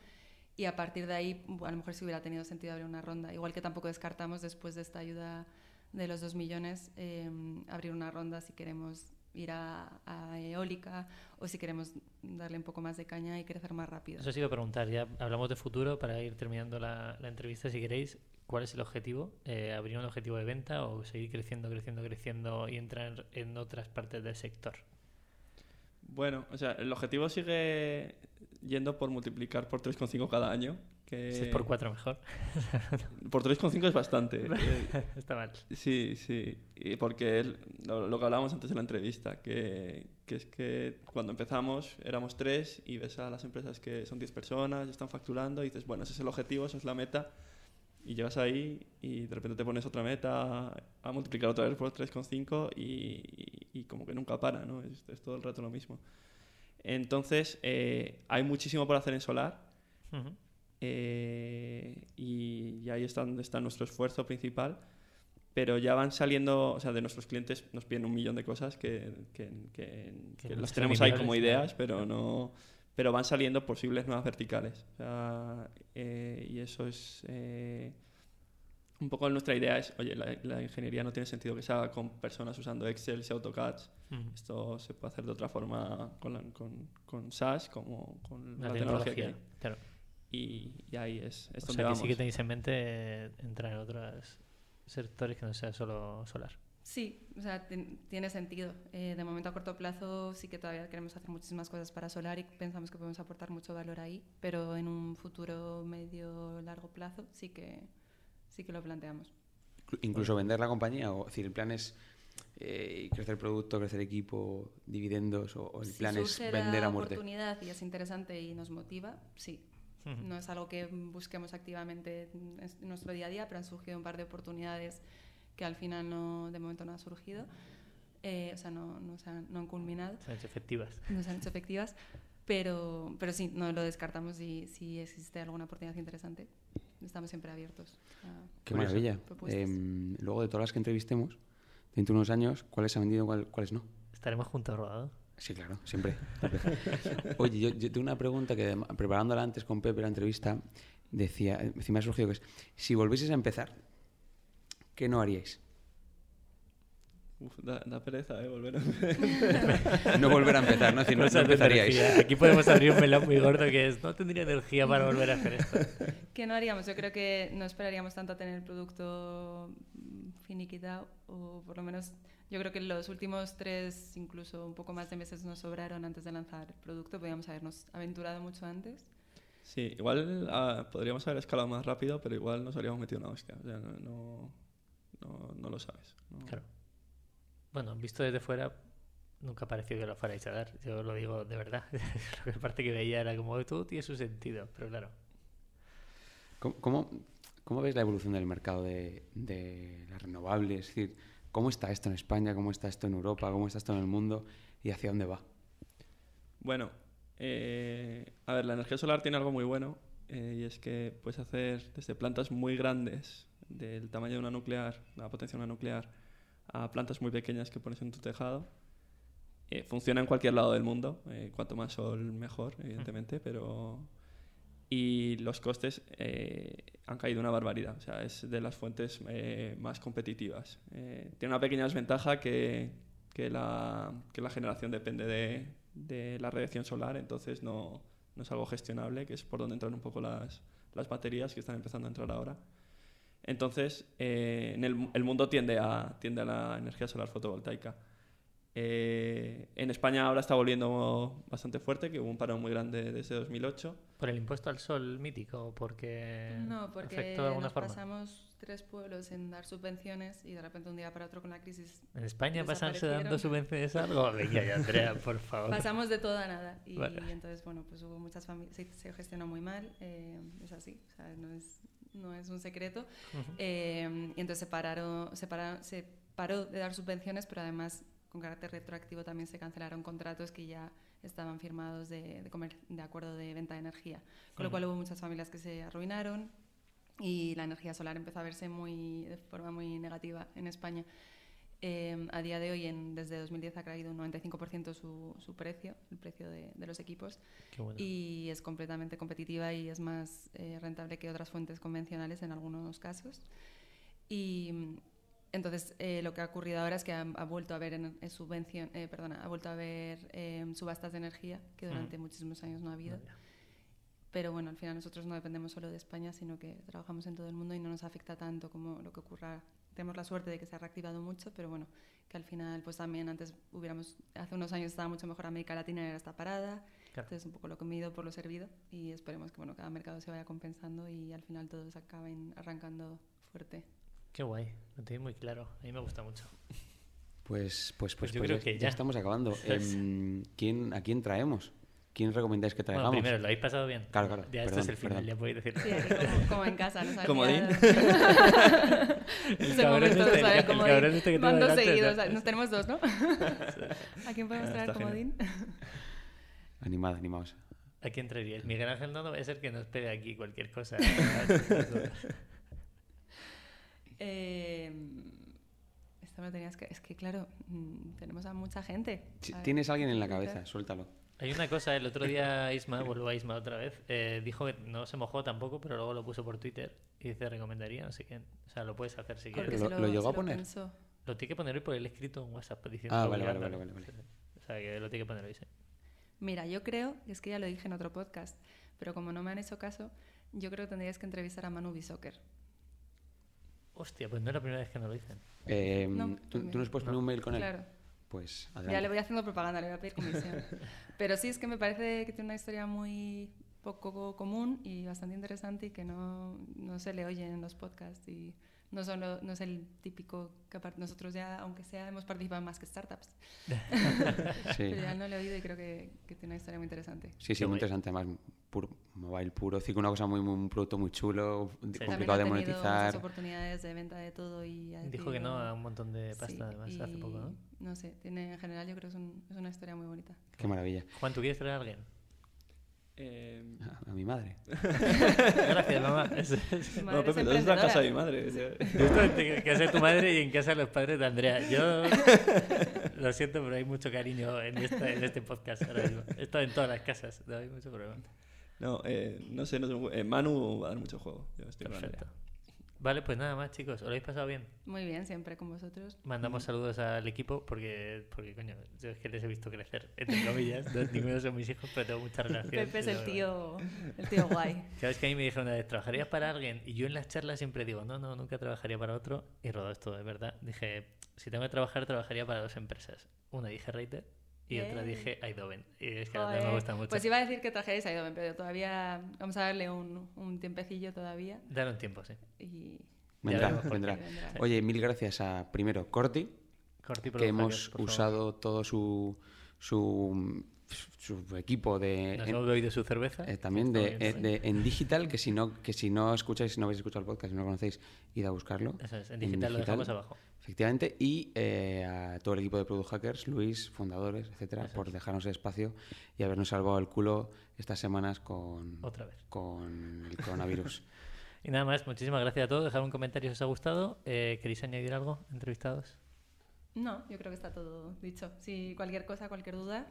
Y a partir de ahí, a lo mejor sí hubiera tenido sentido abrir una ronda. Igual que tampoco descartamos después de esta ayuda de los dos millones, eh, abrir una ronda si queremos ir a, a, eólica o si queremos darle un poco más de caña y crecer más rápido. Eso ha sido preguntar, ya hablamos de futuro para ir terminando la, la entrevista si queréis. ¿Cuál es el objetivo? Eh, ¿Abrir un objetivo de venta o seguir creciendo, creciendo, creciendo y entrar en otras partes del sector? Bueno, o sea, el objetivo sigue yendo por multiplicar por 3,5 cada año. Que... Si es por 4 mejor. por 3,5 es bastante. Está mal. Sí, sí. Y porque es lo, lo, que hablábamos antes de la entrevista, que, que, es que cuando empezamos éramos 3 y ves a las empresas que son 10 personas, están facturando y dices, bueno, ese es el objetivo, esa es la meta y llegas ahí y de repente te pones otra meta a multiplicar otra vez por 3,5 y, y, y, como que nunca para, ¿no? Es, es, todo el rato lo mismo. Entonces, eh, hay muchísimo por hacer en solar uh -huh. Eh, y, y, ahí está donde está nuestro esfuerzo principal. Pero ya van saliendo, o sea, de nuestros clientes nos piden un millón de cosas que, que, que, que las tenemos ahí como ideas, pero no pero van saliendo posibles nuevas verticales. O sea, eh, y eso es eh, un poco nuestra idea es, oye, la, la, ingeniería no tiene sentido que se haga con personas usando Excel y AutoCAD. Esto se puede hacer de otra forma con, la, con, con SAS, como con la, la tecnología. tecnología. Claro. Y, y, ahí es, es o donde sea, vamos. que sí que tenéis en mente entrar en otros sectores que no sea solo solar. Sí, o sea, tiene sentido. Eh, de momento a corto plazo sí que todavía queremos hacer muchísimas cosas para solar y pensamos que podemos aportar mucho valor ahí, pero en un futuro medio largo plazo sí que sí que lo planteamos. Incluso vender la compañía, o decir, el plan es eh, crecer producto, crecer equipo, dividendos, o, o el si plan es surge vender la a muerte. oportunidad y es interesante y nos motiva, sí. Uh -huh. No es algo que busquemos activamente en nuestro día a día, pero han surgido un par de oportunidades que al final no, de momento no ha surgido, eh, o sea, no, no, se han, no han culminado. Se han hecho efectivas. No se han hecho efectivas, pero, pero sí, no lo descartamos y si existe alguna oportunidad interesante, estamos siempre abiertos. A Qué maravilla. Eh, luego de todas las que entrevistemos, dentro de unos años, ¿cuáles han vendido, cuál, cuáles no? Estaremos juntos rodado. Sí, claro, siempre. Oye, yo, yo, tengo una pregunta que preparándola antes con Pepe la entrevista, decía, me ha surgido que es, si volvieses a empezar, ¿qué no haríais? Uf, da, da, pereza, ¿eh? Volver a No volver a empezar, ¿no? Es decir, no, no empezaríais. Aquí podemos abrir un melón muy gordo que es, no tendría energía para volver a hacer esto. ¿Qué no haríamos? Yo creo que no esperaríamos tanto a tener el producto finiquitado, o por lo menos yo creo que los últimos tres, incluso un poco más de meses nos sobraron antes de lanzar el producto. Podríamos habernos aventurado mucho antes. Sí, igual uh, podríamos haber escalado más rápido, pero igual nos habríamos metido una hostia. O sea, no, no, no, no lo sabes. No. Claro. Bueno, visto desde fuera, nunca pareció que lo fuerais a dar. Yo lo digo de verdad. lo que parte que veía era como todo tiene su sentido, pero claro. ¿Cómo, cómo, cómo ves la evolución del mercado de, de las renovables? Es decir, ¿cómo está esto en España? ¿Cómo está esto en Europa? ¿Cómo está esto en el mundo? ¿Y hacia dónde va? Bueno, eh, a ver, la energía solar tiene algo muy bueno eh, y es que puedes hacer desde plantas muy grandes del tamaño de una nuclear, la potencia de una nuclear, a plantas muy pequeñas que pones en tu tejado. Eh, funciona en cualquier lado del mundo, eh, cuanto más sol mejor, evidentemente, pero... Y los costes eh, han caído una barbaridad, o sea, es de las fuentes más competitivas. tiene una pequeña desventaja que, que, la, que la generación depende de, de la radiación solar, entonces no, no, es algo gestionable, que es por donde entran un poco las, las baterías que están empezando a entrar ahora. Entonces, eh, en el, el, mundo tiende a, tiende a la energía solar fotovoltaica. Eh, en España ahora está volviendo bastante fuerte, que hubo un parón muy grande desde 2008. ¿Por el impuesto al sol mítico porque No, porque afectó de alguna nos forma? pasamos tres pueblos en dar subvenciones y de repente un día para otro con la crisis ¿En España pasarse dando subvenciones a algo? Venga ya, Andrea, por favor. Pasamos de todo a nada. Y, Vale. y entonces, bueno, pues hubo muchas familias, se, se gestionó muy mal, eh, es así, o sea, no es, no es un secreto. Ujú. Eh, y entonces se, pararon, se, pararon, se paró de dar subvenciones, pero además con carácter retroactivo también se cancelaron contratos que ya estaban firmados de, de, comer- de acuerdo de venta de energía. Con lo cual hubo muchas familias que se arruinaron y la energía solar empezó a verse muy, de forma muy negativa en España. Eh, a día de hoy, en, desde 2010 ha caído un 95% su, su precio, el precio de, de los equipos, bueno. y es completamente competitiva y es más eh, rentable que otras fuentes convencionales en algunos casos. Y entonces eh, lo que ha ocurrido ahora es que ha, ha vuelto a haber en, en subvención, eh, perdona, ha vuelto a haber eh, subastas de energía que durante muchísimos años no ha habido. Vale. Pero bueno, al final nosotros no dependemos solo de España, sino que trabajamos en todo el mundo y no nos afecta tanto como lo que ocurra. Tenemos la suerte de que se ha reactivado mucho, pero bueno, que al final, pues también antes hubiéramos, hace unos años estaba mucho mejor América Latina y ahora está parada. Claro. Entonces, un poco lo comido por lo servido y esperemos que bueno, cada mercado se vaya compensando y al final todos acaben arrancando fuerte. Qué guay, lo tenéis muy claro. A mí me gusta mucho. Pues, pues, pues, Pues yo pues creo ya, que ya ya. estamos acabando. Em, ¿quién, ¿A quién traemos? ¿Quién recomendáis que Bueno, traigamos? primero, ¿lo habéis pasado bien? Claro, claro, Ya, esto perdón, es el final, perdón. ya podéis decirlo. Sí, aquí como, como en casa, ¿no? Comodín. Es El el cabrón momento de este, usar el el comodín. cabrón este que Van tengo dos delante, seguidos, ¿no? nos tenemos dos, ¿no? ¿A quién podemos traer genial. comodín? Animad, animaos. ¿A quién traeríais? Miguel Ángel Nodo es el que nos pide aquí cualquier cosa. Eh, esto me tenías que... Es que, claro, mm, tenemos a mucha gente. A tienes a alguien en la ¿qué cabeza, tal? suéltalo. Hay una cosa, el otro día Isma, vuelvo a Isma otra vez, eh, dijo que no se mojó tampoco, pero luego lo puso por Twitter y dice recomendaría, no sé quién. O sea, lo puedes hacer si quieres. Lo- lo llegó a poner? Lo tiene que poner hoy por el escrito en WhatsApp diciendo Ah, vale, vale, vale, vale, vale. O sea, que lo tiene que poner hoy, sí. Mira, yo creo, es que ya lo dije en otro podcast, pero como no me han hecho caso, yo creo que tendrías que entrevistar a Manu Bisoccer. Hostia, pues no es la primera vez que nos lo dicen. Em, No, ¿tú, pues tú nos puedes poner no. un mail con él? Claro. Pues Ya le adelante. voy haciendo propaganda, le voy a pedir comisión. Pero sí, es que me parece que tiene una historia muy poco común y bastante interesante y que no, no se le oye en los podcasts y no, son lo- no es el típico que nosotros ya, aunque sea, hemos participado en más que startups. Sí, Pero ya no lo he oído y creo que, que tiene una historia muy interesante. sí, sí, muy interesante. Además, puro, mobile puro. Sí, que una cosa muy, muy, un producto muy chulo, También complicado de tenido muchas monetizar. oportunidades de venta de todo y Dijo que no a un montón de pasta, Sí, además, hace poco, ¿no? No sé, tiene, en general yo creo que es, un- es una historia muy bonita. Qué maravilla. Juan, ¿tú quieres traer a alguien? Eh, A, a mi madre. Gracias, mamá. Eso es- no, madre es Pepe, ¿dónde está la casa de mi madre? Yo estoy en casa de tu madre y en casa de los padres de Andrea. Yo lo siento, pero hay mucho cariño en, esta- en este podcast ahora mismo. He estado en todas las casas, no hay mucho problema. No, eh, no sé, no sé. eh, Manu va a dar mucho juego. Yo estoy Perfecto. Vale, pues nada más, chicos. ¿Os lo habéis pasado bien? Muy bien, siempre con vosotros. Mandamos saludos al equipo porque, porque coño, yo es que les he visto crecer, entre comillas. No, ninguno son mis hijos, pero tengo mucha relación. Pepe es el tío, el tío guay. Sabes que a mí me dijeron una vez, ¿trabajarías para alguien? Y yo en las charlas siempre digo, no, no, nunca trabajaría para otro. Y rodó esto, de verdad. Dije, si tengo que trabajar, trabajaría para dos empresas. Una dije Reiter y otra dije Aidoven. Y es que a mí Joder. me gusta mucho. Pues iba a decir que trajerais a Idomen, pero todavía vamos a darle un, un tiempecillo todavía Dar un tiempo, sí. y Vendrá, vendrá. vendrá. Oye, mil gracias a, primero, Corti, que Hackers, hemos por usado todo su, su, su equipo de... Nos en- hemos bebido su cerveza. eh, también de, bien, eh, sí. de- en digital, que si no que si no escucháis, si no habéis escuchado el podcast, si no lo conocéis, id a buscarlo. Eso es, en digital lo dejamos abajo. Efectivamente, y eh, a todo el equipo de Product Hackers, Luis, fundadores, etcétera, por dejarnos el espacio y habernos salvado el culo estas semanas con, Otra vez. con el coronavirus. Y nada más, muchísimas gracias a todos. Dejad un comentario si os ha gustado. Eh, ¿Queréis añadir algo, entrevistados? No, yo creo que está todo dicho. Si cualquier cosa, cualquier duda,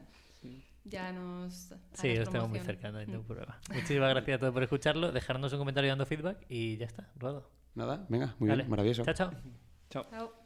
ya nos. Sí, os tengo muy cerca, no hay ningún Mm. problema. Muchísimas gracias a todos por escucharlo. Dejarnos un comentario dando feedback y ya está, ruedo. Nada, venga, muy Vale. bien, maravilloso. Chao, chao. Chao. Chao.